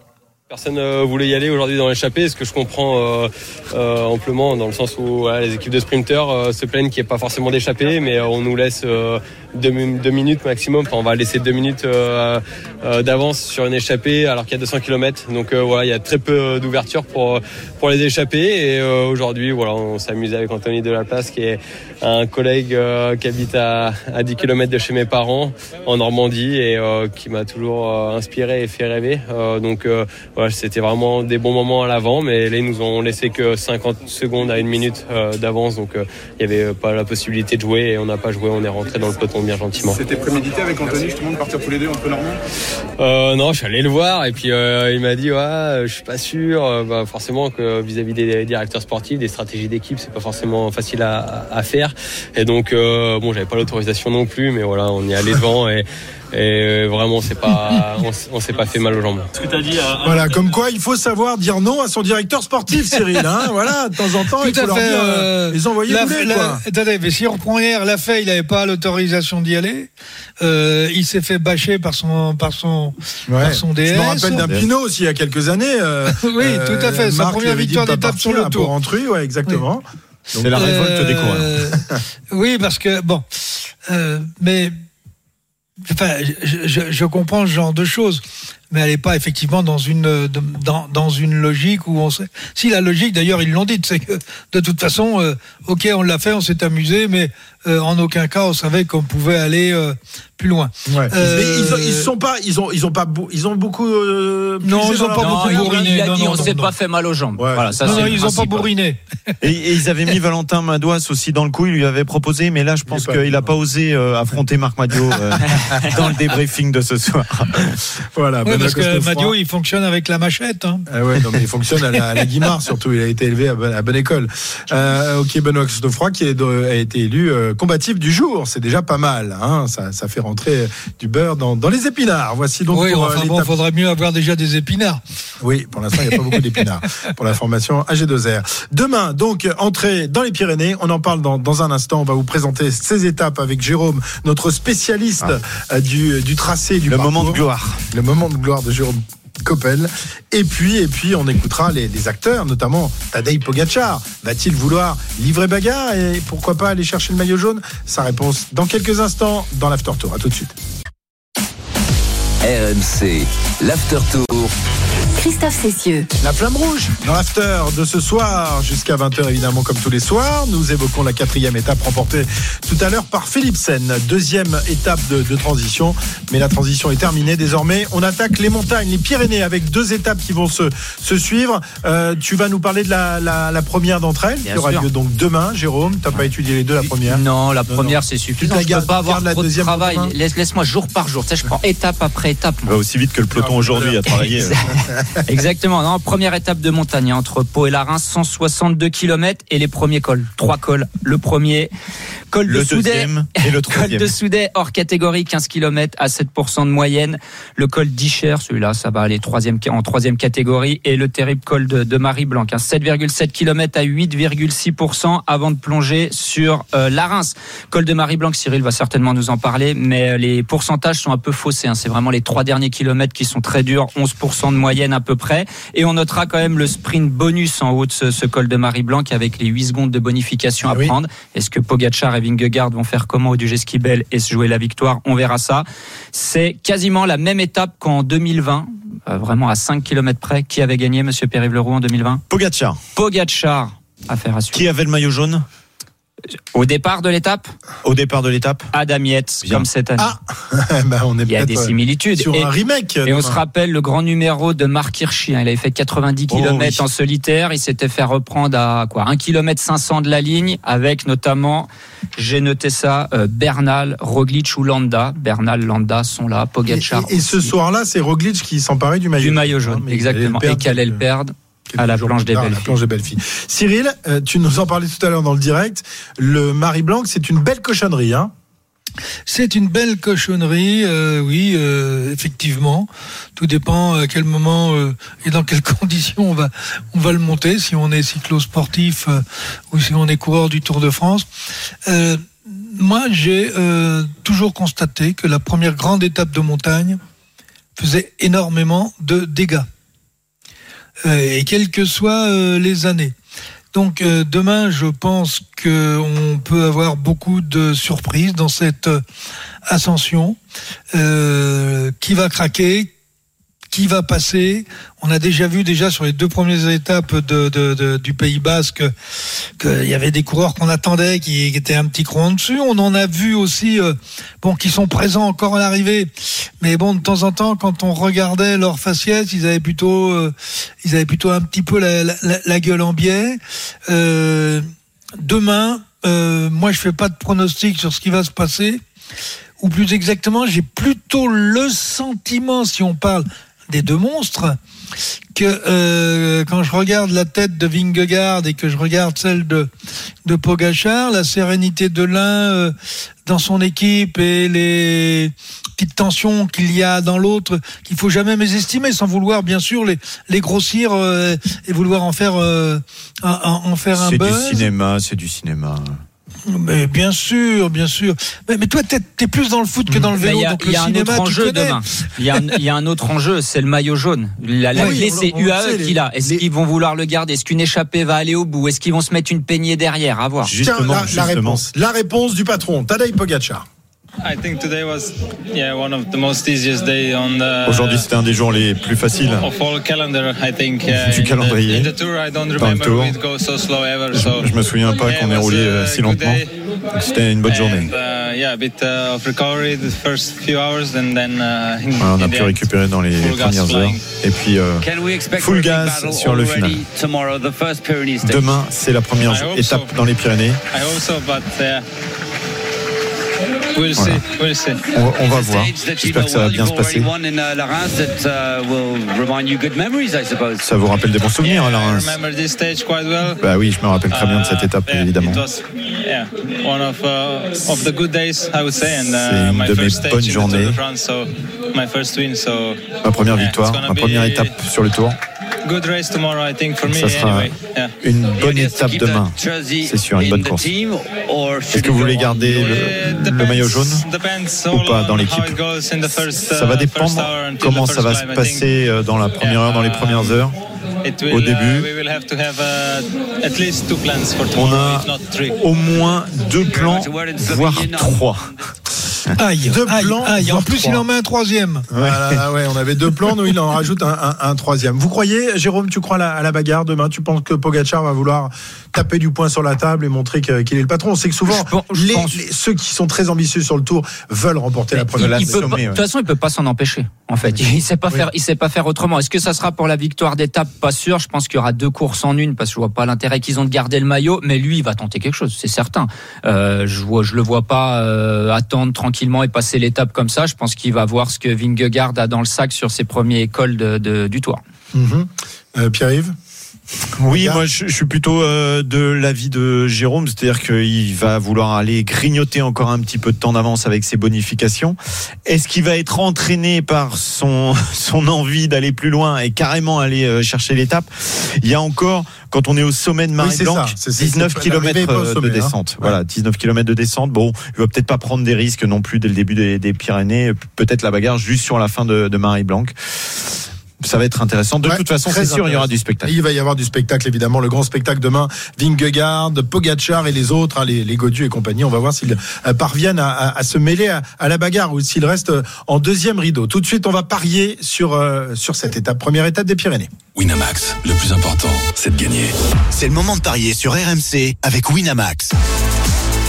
Personne ne voulait y aller aujourd'hui dans l'échappée, ce que je comprends euh, euh, amplement, dans le sens où les équipes de sprinters euh, se plaignent qu'il n'y ait pas forcément d'échappée, mais euh, on nous laisse euh, deux, mi- deux minutes maximum. Enfin, on va laisser deux minutes euh, euh, d'avance sur une échappée alors qu'il y a 200 km. Donc euh, voilà, il y a très peu d'ouverture pour pour les échapper. Et euh, aujourd'hui, voilà, on s'amuse avec Anthony Delaplace, qui est un collègue euh, qui habite à, à 10 km de chez mes parents en Normandie et euh, qui m'a toujours euh, inspiré et fait rêver. Euh, donc euh, voilà, c'était vraiment des bons moments à l'avant, mais là nous ont laissé que 50 secondes à une minute euh, d'avance, donc euh, il n'y avait pas la possibilité de jouer et on n'a pas joué, on est rentré dans le peloton bien gentiment. C'était prémédité avec Anthony justement de partir tous les deux entre Normands Euh, non, je suis allé le voir et puis euh, il m'a dit ouais, euh, je suis pas sûr. Euh, bah, forcément que vis-à-vis des directeurs sportifs, des stratégies d'équipe, c'est pas forcément facile à, à faire. Et donc euh, bon, j'avais pas l'autorisation non plus, mais voilà, on y allait devant et, et vraiment c'est pas, on, s'est pas fait mal aux jambes. Ce que tu as dit à, Voilà, comme quoi il faut savoir dire non à son directeur sportif, Cyril. Hein voilà, de temps en temps, il faut leur fait. dire, euh, euh, les envoyer la- bouler, la- quoi. Attendez, mais si on reprend hier, la fait, il n'avait pas l'autorisation d'y aller. Euh, il s'est fait bâcher par son, par son, Ouais. par son DS. Je me rappelle d'un Pinot aussi il y a quelques années. euh, Oui, tout à fait, sa Marc première victoire d'étape sur le Tour. Porrentruy, ouais, exactement. C'est la révolte des coureurs. Euh, oui, parce que bon, euh, mais enfin, je, je, je comprends ce genre de choses, mais elle n'est pas effectivement dans une euh, dans, dans une logique où on sait. Si la logique, d'ailleurs, ils l'ont dit, c'est que de toute façon, euh, ok, on l'a fait, on s'est amusé, mais euh, en aucun cas on savait qu'on pouvait aller euh, plus loin. Ouais. Euh, Mais ils, ont- ils sont pas, ils ont, ils ont pas, ils ont beaucoup. euh, Non, ils ont pas beaucoup bourriné. il a Non, dit, non, on s'est pas fait mal aux jambes. Ouais. Voilà, ça non, ils n'ont pas bourriné. Et, et ils avaient mis Valentin Madouas aussi dans le coup, il lui avait proposé, mais là je pense qu'il n'a venu, pas osé euh, affronter Marc Madio euh, dans le débriefing de ce soir. Voilà. Benoît parce que. Madio, il fonctionne avec la machette. Hein. Ah ouais, non, mais il fonctionne à la, à la Guimard, surtout. Il a été élevé à bonne, à bonne école. Euh, ok, Benoît Cosnefroy qui est de- a été élu euh, combatif du jour. C'est déjà pas mal. Hein. Ça, ça fait rentrer du beurre dans, dans les épinards. Voici donc oui, pour, euh, enfin bon, faudrait mieux avoir déjà des épinards. Oui, pour l'instant, il n'y a pas beaucoup d'épinards pour la formation AG2R. Demain, donc, entrée dans les Pyrénées. On en parle dans, dans un instant. On va vous présenter ces étapes avec Jérôme, notre spécialiste euh, du, du tracé du Le parcours. moment de gloire. Le moment de gloire de Jérôme. Coppel. Et puis, et puis, on écoutera les, acteurs, notamment Tadej Pogacar. Va-t-il vouloir livrer bagarre et pourquoi pas aller chercher le maillot jaune? Sa réponse dans quelques instants dans l'after tour. À tout de suite. RMC, l'after tour. Christophe Cessieux. La flamme rouge dans l'after de ce soir jusqu'à 20h évidemment comme tous les soirs. Nous évoquons la quatrième étape remportée tout à l'heure par Philipsen. Deuxième étape de, de transition. Mais la transition est terminée. Désormais, on attaque les montagnes, les Pyrénées avec deux étapes qui vont se, se suivre. Euh, tu vas nous parler de la, la, la première d'entre elles Bien qui aura sûr. lieu donc demain. Jérôme, t'as pas étudié les deux la première Non, la première c'est suffisant. Tu gardes- peux pas avoir la trop de travail. Laisse, laisse-moi jour par jour. Tu sais, je prends étape après étape. moi. Va aussi vite que le peloton aujourd'hui à travailler. Exactement. Non, première étape de montagne hein, entre Pau et la Reims, 162 km et les premiers cols. Trois cols. Le premier, col de Le Soudet. et le Col de Soudet hors catégorie, 15 km à 7% de moyenne. Le col d'Icher, celui-là, ça va aller troisième, en troisième catégorie. Et le terrible col de, de Marie-Blanc, hein, 7,7 km à 8,6% avant de plonger sur euh, la Reims. Col de Marie-Blanc, Cyril va certainement nous en parler, mais euh, les pourcentages sont un peu faussés. hein. C'est vraiment les trois derniers kilomètres qui sont très durs, 11% de moyenne à peu près. Et on notera quand même le sprint bonus en haut de ce, ce col de Marie-Blanc avec les 8 secondes de bonification à prendre. Est-ce que Pogacar et Vingegaard vont faire comment au du Skibel et se jouer la victoire On verra ça. C'est quasiment la même étape qu'en 2020. euh, vraiment à 5 km près. Qui avait gagné, Monsieur Pierre-Yves Leroux, en 2020 Pogacar. Pogacar. Affaire à suivre. Qui avait le maillot jaune? Au départ de l'étape Au départ de l'étape Adam Yates, comme cette année. Ah bah, on est Il y a des euh, similitudes. Sur et, un remake. Et on se rappelle le grand numéro de Marc Hirschi. hein. Il avait fait 90 Oh, km oui. en solitaire. Il s'était fait reprendre à quoi? 1 km 500 de la ligne avec notamment, j'ai noté ça, euh, Bernal, Roglic ou Landa. Bernal, Landa sont là. Pogacar. et- et ce soir-là, c'est Roglic qui s'emparait du maillot du maillot jaune, Hein, exactement. Et le qu'elle allait le perdre à la planche tard, à belles la planche des belles filles. Cyril, euh, tu nous en parlais tout à l'heure dans le direct. Le Marie Blanc, c'est une belle cochonnerie. Hein C'est une belle cochonnerie, euh, oui, euh, effectivement. Tout dépend à quel moment euh, et dans quelles conditions on va on va le monter, si on est cyclosportif euh, ou si on est coureur du Tour de France. Euh, moi, j'ai euh, toujours constaté que la première grande étape de montagne faisait énormément de dégâts, Euh, et quelles que soient euh, les années. Donc euh, demain, je pense qu'on peut avoir beaucoup de surprises dans cette euh, ascension. Euh, qui va craquer qui va passer On a déjà vu déjà sur les deux premières étapes de, de- de- du Pays Basque qu'il y avait des coureurs qu'on attendait qui, étaient un petit cran en dessus. On en a vu aussi, euh, bon, qui sont présents encore à l'arrivée, mais bon, de temps en temps, quand on regardait leur faciès, ils avaient plutôt, euh, ils avaient plutôt un petit peu la, la- la- la gueule en biais. Euh, demain, euh, moi, je fais pas de pronostic sur ce qui va se passer ou plus exactement, j'ai plutôt le sentiment, si on parle des deux monstres, que euh, quand je regarde la tête de Vingegaard et que je regarde celle de, de Pogachar, la sérénité de l'un euh, dans son équipe et les petites tensions qu'il y a dans l'autre, qu'il faut jamais mésestimer, sans vouloir bien sûr les, les grossir euh, et vouloir en faire, en, en faire un C'est du buzz. cinéma, c'est du cinéma. Mais bien sûr, bien sûr. Mais, mais toi, t'es es plus dans le foot que dans le Mais vélo, il y a, donc il le y a un autre enjeu demain. Il y, a un, il y a un autre enjeu, c'est le maillot jaune. La, la Oui, clé, on- c'est UAE sait, les- qu'il a. Est-ce qu'ils vont vouloir le garder? Est-ce qu'une échappée va aller au bout? Est-ce qu'ils vont se mettre une peignée derrière? À voir. Tiens, la, la réponse, la réponse du patron, Tadej Pogacar. I think today was yeah one of the most easiest day on the Aujourd'hui, c'était un des jours les plus faciles. of all calendar. I think uh, Du in the- calendrier. in the tour I don't Dans le remember tour. it goes so slow ever. Je, So je me souviens pas qu'on it ait was roulé a euh, si good lentement. C'était une bonne journée. And, uh, yeah, a bit uh, of recovery the first few hours, and then uh, in, Ouais, on a pu récupérer dans les full gas premières heures. Et puis, euh, full gas sur le final. Demain, c'est la première I hope étape so. dans les Pyrénées. I hope so, but uh, we'll Voilà. see. We'll see. On, on va voir. J'espère que ça va bien se passer. Ça vous rappelle des bons souvenirs, quite well. Bah oui, je me rappelle très bien de cette Uh, étape, évidemment. It was yeah, one of, uh, of the good days, I would say, and C'est uh, une de mes bonnes journées. de France, so my first win. So Ma première victoire, ma première étape sur le tour. Good race tomorrow, I think, for me. Ça sera anyway. Yeah. une bonne étape demain. C'est sûr, une bonne course. Est-ce que vous voulez garder le, le maillot jaune ou pas dans l'équipe Ça va uh, dépendre comment ça va se passer euh, dans la première heure, dans les premières heures. It Au uh, début, we will have to have uh, at least two plans for on a au moins deux plans, voire trois. Aïe, Deux aïe, plans, aïe. En plus, trois. il en met un troisième. Voilà, ouais, on avait deux plans, nous il en rajoute un, un- un troisième. Vous croyez, Jérôme, tu crois à la, à la bagarre demain? Tu penses que Pogacar va vouloir taper du poing sur la table et montrer qu'il est le patron? On sait que souvent, les- les- ceux qui sont très ambitieux sur le tour veulent remporter la première de toute façon, il peut pas s'en empêcher. En fait, il sait pas faire, il sait pas faire autrement. Est-ce que ça sera pour la victoire d'étape? Pas sûr. Je pense qu'il y aura deux courses en une parce que je vois pas l'intérêt qu'ils ont de garder le maillot. Mais lui, il va tenter quelque chose, c'est certain. Euh, je vois, je le vois pas euh, attendre tranquillement et passer l'étape comme ça. Je pense qu'il va voir ce que Vingegaard a dans le sac sur ses premiers cols de- du Tour. Mhm. Euh, Pierre-Yves? Oui, moi je, je suis plutôt euh, de l'avis de Jérôme, c'est-à-dire qu'il va vouloir aller grignoter encore un petit peu de temps d'avance avec ses bonifications. Est-ce qu'il va être entraîné par son son envie d'aller plus loin et carrément aller euh, chercher l'étape? Il y a encore, quand on est au sommet de Marie Blanc, ça. C'est- c'est- 19 c'est- l'arrivée est km sommet, de hein. descente. Voilà, 19 km de descente. Bon, il va peut-être pas prendre des risques non plus dès le début des, des Pyrénées. Peut-être la bagarre juste sur la fin de, de Marie Blanc. Ça va être intéressant. De Ouais, toute façon, très c'est sûr, il y aura du spectacle. Et il va y avoir du spectacle, évidemment. Le grand spectacle demain. Vingegaard, Pogacar et les autres, hein, les, les Godu et compagnie. On va voir s'ils euh, parviennent à, à- à se mêler à, à la bagarre ou s'ils restent euh, en deuxième rideau. Tout de suite, on va parier sur, euh, sur cette étape. Première étape des Pyrénées. Winamax, le plus important, c'est de gagner. C'est le moment de parier sur RMC avec Winamax.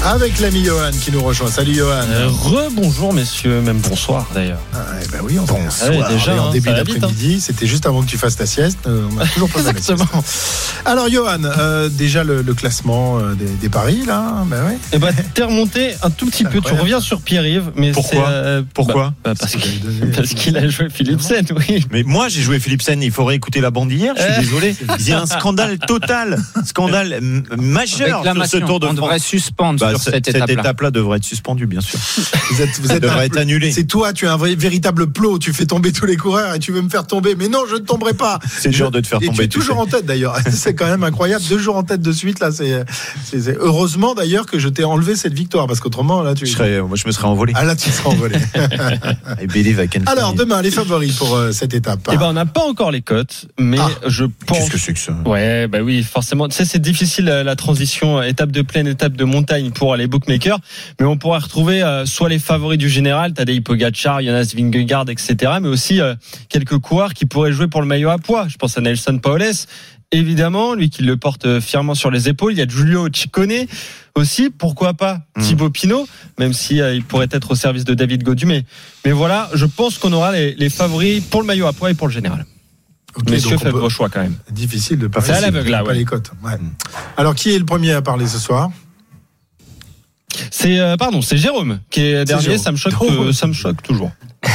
Avec l'ami Johan qui nous rejoint. Salut Johan. Euh, Rebonjour messieurs, même bonsoir d'ailleurs. Ah, eh ben oui, on Bon, bonsoir. ouais, déjà, en hein, début d'après-midi, c'était juste avant que tu fasses ta sieste. Euh, on a toujours pas sieste. Alors Johan, euh, déjà le, le classement euh, des, des paris là, ben oui. Et bah t'es remonté un tout petit peu, tu reviens sur Pierre-Yves, mais Pourquoi euh, Pourquoi bah, bah, Parce qu'il parce qu'il a joué Philipsen, oui. Mais moi, j'ai joué Philipsen. Il faudrait écouter la bande d'hier. Je suis Euh. désolé. Il y a un scandale total, scandale majeur sur ce. Tour de On France. devrait suspendre Bah, sur cette cette étape-là. étape-là devrait être suspendue, bien sûr. Vous êtes, vous êtes devrait être annulée. C'est toi, tu es un vrai- véritable plot. Tu fais tomber tous les coureurs et tu veux me faire tomber. Mais non, je ne tomberai pas. C'est dur de te faire et tomber, Tu es tu toujours sais. en tête d'ailleurs. c'est quand même incroyable. Deux jours en tête de suite là. C'est, c'est- c'est- heureusement d'ailleurs que je t'ai enlevé cette victoire parce qu'autrement là tu. Je, serais, moi, je me serais envolé. Ah là tu seras envolé. Et believe I can fly. Alors demain les favoris pour euh, cette étape. Et ben on n'a pas encore les cotes, mais Ah. je pense. Qu'est-ce que c'est que ça? Ouais, bah oui, forcément. Tu sais, c'est difficile euh, la transition euh, étape de plaine, étape de montagne pour les bookmakers, mais on pourrait retrouver euh, soit les favoris du général, Tadej Pogacar, Jonas Vingegaard, etc., mais aussi euh, quelques coureurs qui pourraient jouer pour le maillot à poids. Je pense à Nelson Paoles, évidemment, lui qui le porte euh, fièrement sur les épaules. Il y a Giulio Ciccone aussi, pourquoi pas Thibaut Pinot, même si euh, il pourrait être au service de David Godu. Mais, mais voilà, je pense qu'on aura les, les favoris pour le maillot à poids et pour le général. Ok, Messieurs, faites vos choix quand même. Difficile de parler. C'est à l'aveugle, ouais. les cotes. Ouais. Alors qui est le premier à parler ce soir? C'est euh, pardon, c'est Jérôme qui est dernier. Ça me choque, euh, ça me choque toujours.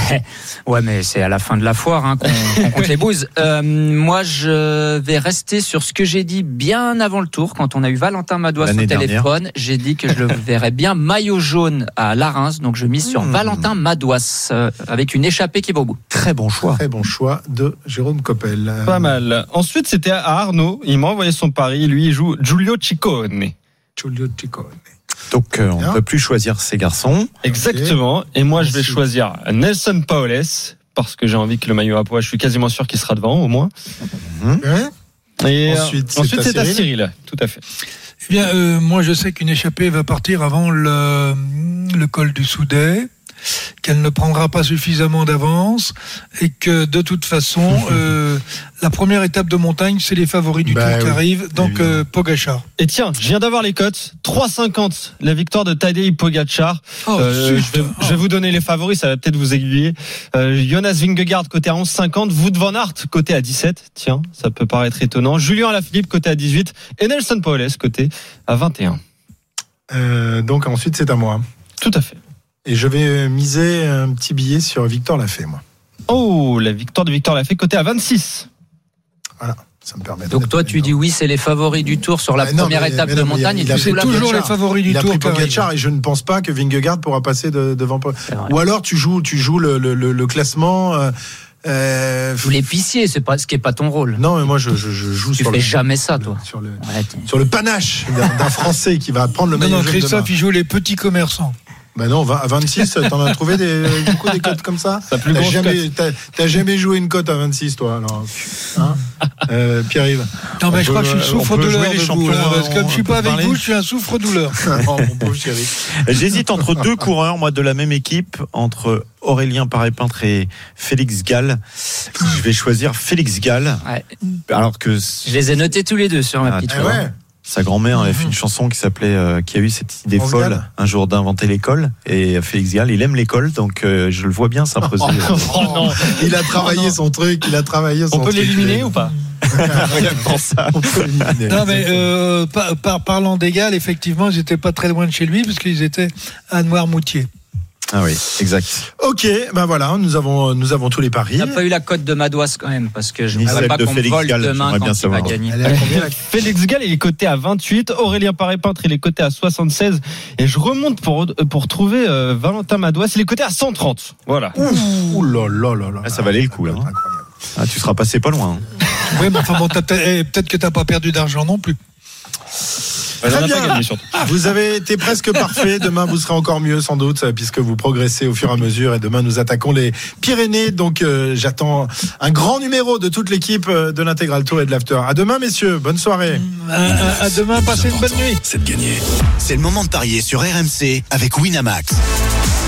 Ouais, mais c'est à la fin de la foire hein, qu'on compte les bouses. Euh, moi, je vais rester sur ce que j'ai dit bien avant le tour, quand on a eu Valentin Madois au téléphone. J'ai dit que je le verrais bien maillot jaune à Larens, donc je mise sur Hmm. Valentin Madois euh, avec une échappée qui va au bout. Très bon choix. Très bon choix de Jérôme Coppel. Euh, Pas mal. Ensuite, c'était à Arnaud. Il m'a envoyé son pari. Lui, il joue Giulio Ciccone. Giulio Ciccone. Donc, euh, on ne peut plus choisir ces garçons. Exactement. Et moi, je vais choisir Nelson Paoles parce que j'ai envie que le maillot à poids. Je suis quasiment sûr qu'il sera devant, au moins. Hein Et euh, Ensuite, c'est à à Cyril. Cyril. Tout à fait. Eh bien, euh, moi, je sais qu'une échappée va partir avant le, le col du Soudet, qu'elle ne prendra pas suffisamment d'avance et que de toute façon, euh, la première étape de montagne, c'est les favoris du Bah tour qui arrivent, donc euh, Pogachar. Et tiens, je viens d'avoir les cotes. 3,50 la victoire de Tadej Pogacar. Oh, Euh, je, vais, je vais vous donner les favoris, ça va peut-être vous aiguiller. Euh, Jonas Vingegaard côté à 11,50, Wout van Aert côté à 17. Tiens, ça peut paraître étonnant. Julien Alaphilippe côté à 18 et Nelson Paoles côté à 21. Euh, donc ensuite c'est à moi. Tout à fait. Et je vais miser un petit billet sur Victor Lafay, moi. Oh, la victoire de Victor Lafay côté à 26. Voilà, ça me permet. Donc toi, tu dis oui, c'est les favoris du tour sur la Ah, non, première mais- étape mais de non, montagne. il a toujours Pogacar. les favoris du il tour. Pogacar et je ne pense pas que Vingegaard pourra passer de- devant. Ou alors tu joues, tu joues le, le- le- le classement. euh, euh, Vous l'épicier, c'est pas ce qui est pas ton rôle. non, mais moi je, je- je joue Tu sur fais le, jamais ça, toi. sur le Ouais, sur le panache d'un Français qui va prendre le Non, non. Christophe, il joue les petits commerçants. Bah non, à 26, t'en as trouvé des, beaucoup des cotes comme ça T'as jamais, jamais joué une cote à 26, toi alors hein euh, Pierre-Yves Non, mais je crois que je suis souffre-douleur parce que comme je suis pas avec parler vous, je suis un souffre-douleur. Oh, mon pauvre chéri. J'hésite entre deux coureurs, moi, de la même équipe, entre Aurélien Paré-Peintre et Félix Gall. Je vais choisir Félix Gall, Ouais. alors que Je les ai notés tous les deux sur ma Ah, petite Eh ouais. Sa grand-mère avait fait une chanson qui s'appelait, euh, qui a eu cette idée folle Gall. un jour d'inventer l'école. Et Félix Gall, il aime l'école, donc euh, je le vois bien s'imposer. Oh non. Il a travaillé son truc, il a travaillé son On peut truc. l'éliminer ou pas? On peut l'éliminer. Non, mais euh, par, par- parlant d'égal, effectivement, ils n'étaient pas très loin de chez lui, parce qu'ils étaient à Noirmoutier. Ah oui, exact. Ok, ben voilà, nous avons, nous avons tous les paris. Il n'y a pas eu la cote de Madoise quand même, parce que je ne celle pas de qu'on vole Gall, demain j'aimerais bien quand il va savoir. gagner. Combien, la- Félix Gall, il est coté à 28. Aurélien Paré-Peintre, il est coté à 76. Et je remonte pour, pour trouver euh, Valentin Madouas. Il est coté à 130. Voilà. Ouh là là là là. Ah, ça valait le coup, là. hein. Ah, tu seras passé pas loin. hein. Oui, mais enfin bon, peut-être eh, peut-être que t'as pas perdu d'argent non plus. J'en Très bien. gagné, surtout. Vous avez été presque parfait. Demain, vous serez encore mieux sans doute, puisque vous progressez au fur et à mesure. Et demain, nous attaquons les Pyrénées. Donc, euh, j'attends un grand numéro de toute l'équipe euh, de l'Intégral Tour et de l'After. À demain, messieurs. Bonne soirée. À, à- à demain, passez une bonne nuit. C'est de gagner. C'est le moment de parier sur RMC avec Winamax.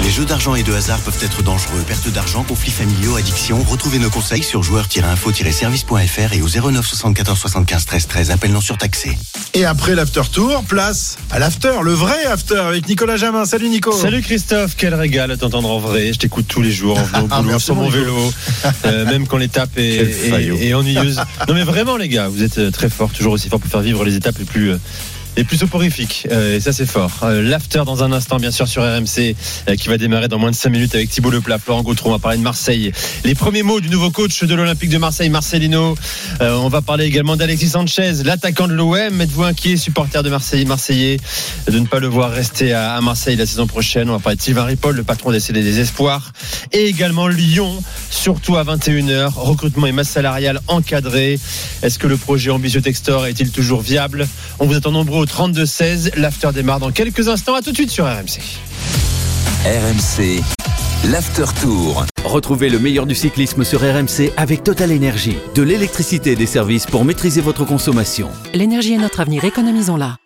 Les jeux d'argent et de hasard peuvent être dangereux. Perte d'argent, conflits familiaux, addiction. Retrouvez nos conseils sur joueurs-info-service.fr et au 09 74 75 13 13. Appel non surtaxé. Et après l'After Tour, place à l'After, le vrai After avec Nicolas Jamin. Salut Nico. Salut Christophe, quel régal de t'entendre en vrai. Je t'écoute tous les jours en venant au Ah, boulot sur mon vélo, euh, même quand l'étape est ennuyeuse. Non mais vraiment les gars, vous êtes euh, très forts, toujours aussi forts pour faire vivre les étapes les plus... euh, les plus soporifiques, Euh, et ça c'est fort. Euh, L'after dans un instant, bien sûr, sur RMC, euh, qui va démarrer dans moins de 5 minutes avec Thibaut Leplat, Florent Gautreau. On va parler de Marseille. Les premiers mots du nouveau coach de l'Olympique de Marseille, Marcelino. Euh, on va parler également d'Alexis Sanchez, l'attaquant de l'OM. Êtes-vous inquiet, supporter de Marseille, Marseillais, de ne pas le voir rester à, à Marseille la saison prochaine? On va parler de Sylvain Ripoll, le patron des CD des Espoirs. Et également Lyon, surtout à 21h. Recrutement et masse salariale encadrée. Est-ce que le projet ambitieux Textor est-il toujours viable? On vous attend nombreux au 32-16. L'after démarre dans quelques instants. À tout de suite sur RMC. RMC, l'After Tour. Retrouvez le meilleur du cyclisme sur RMC avec Total Énergie. De l'électricité et des services pour maîtriser votre consommation. L'énergie est notre avenir, économisons-la.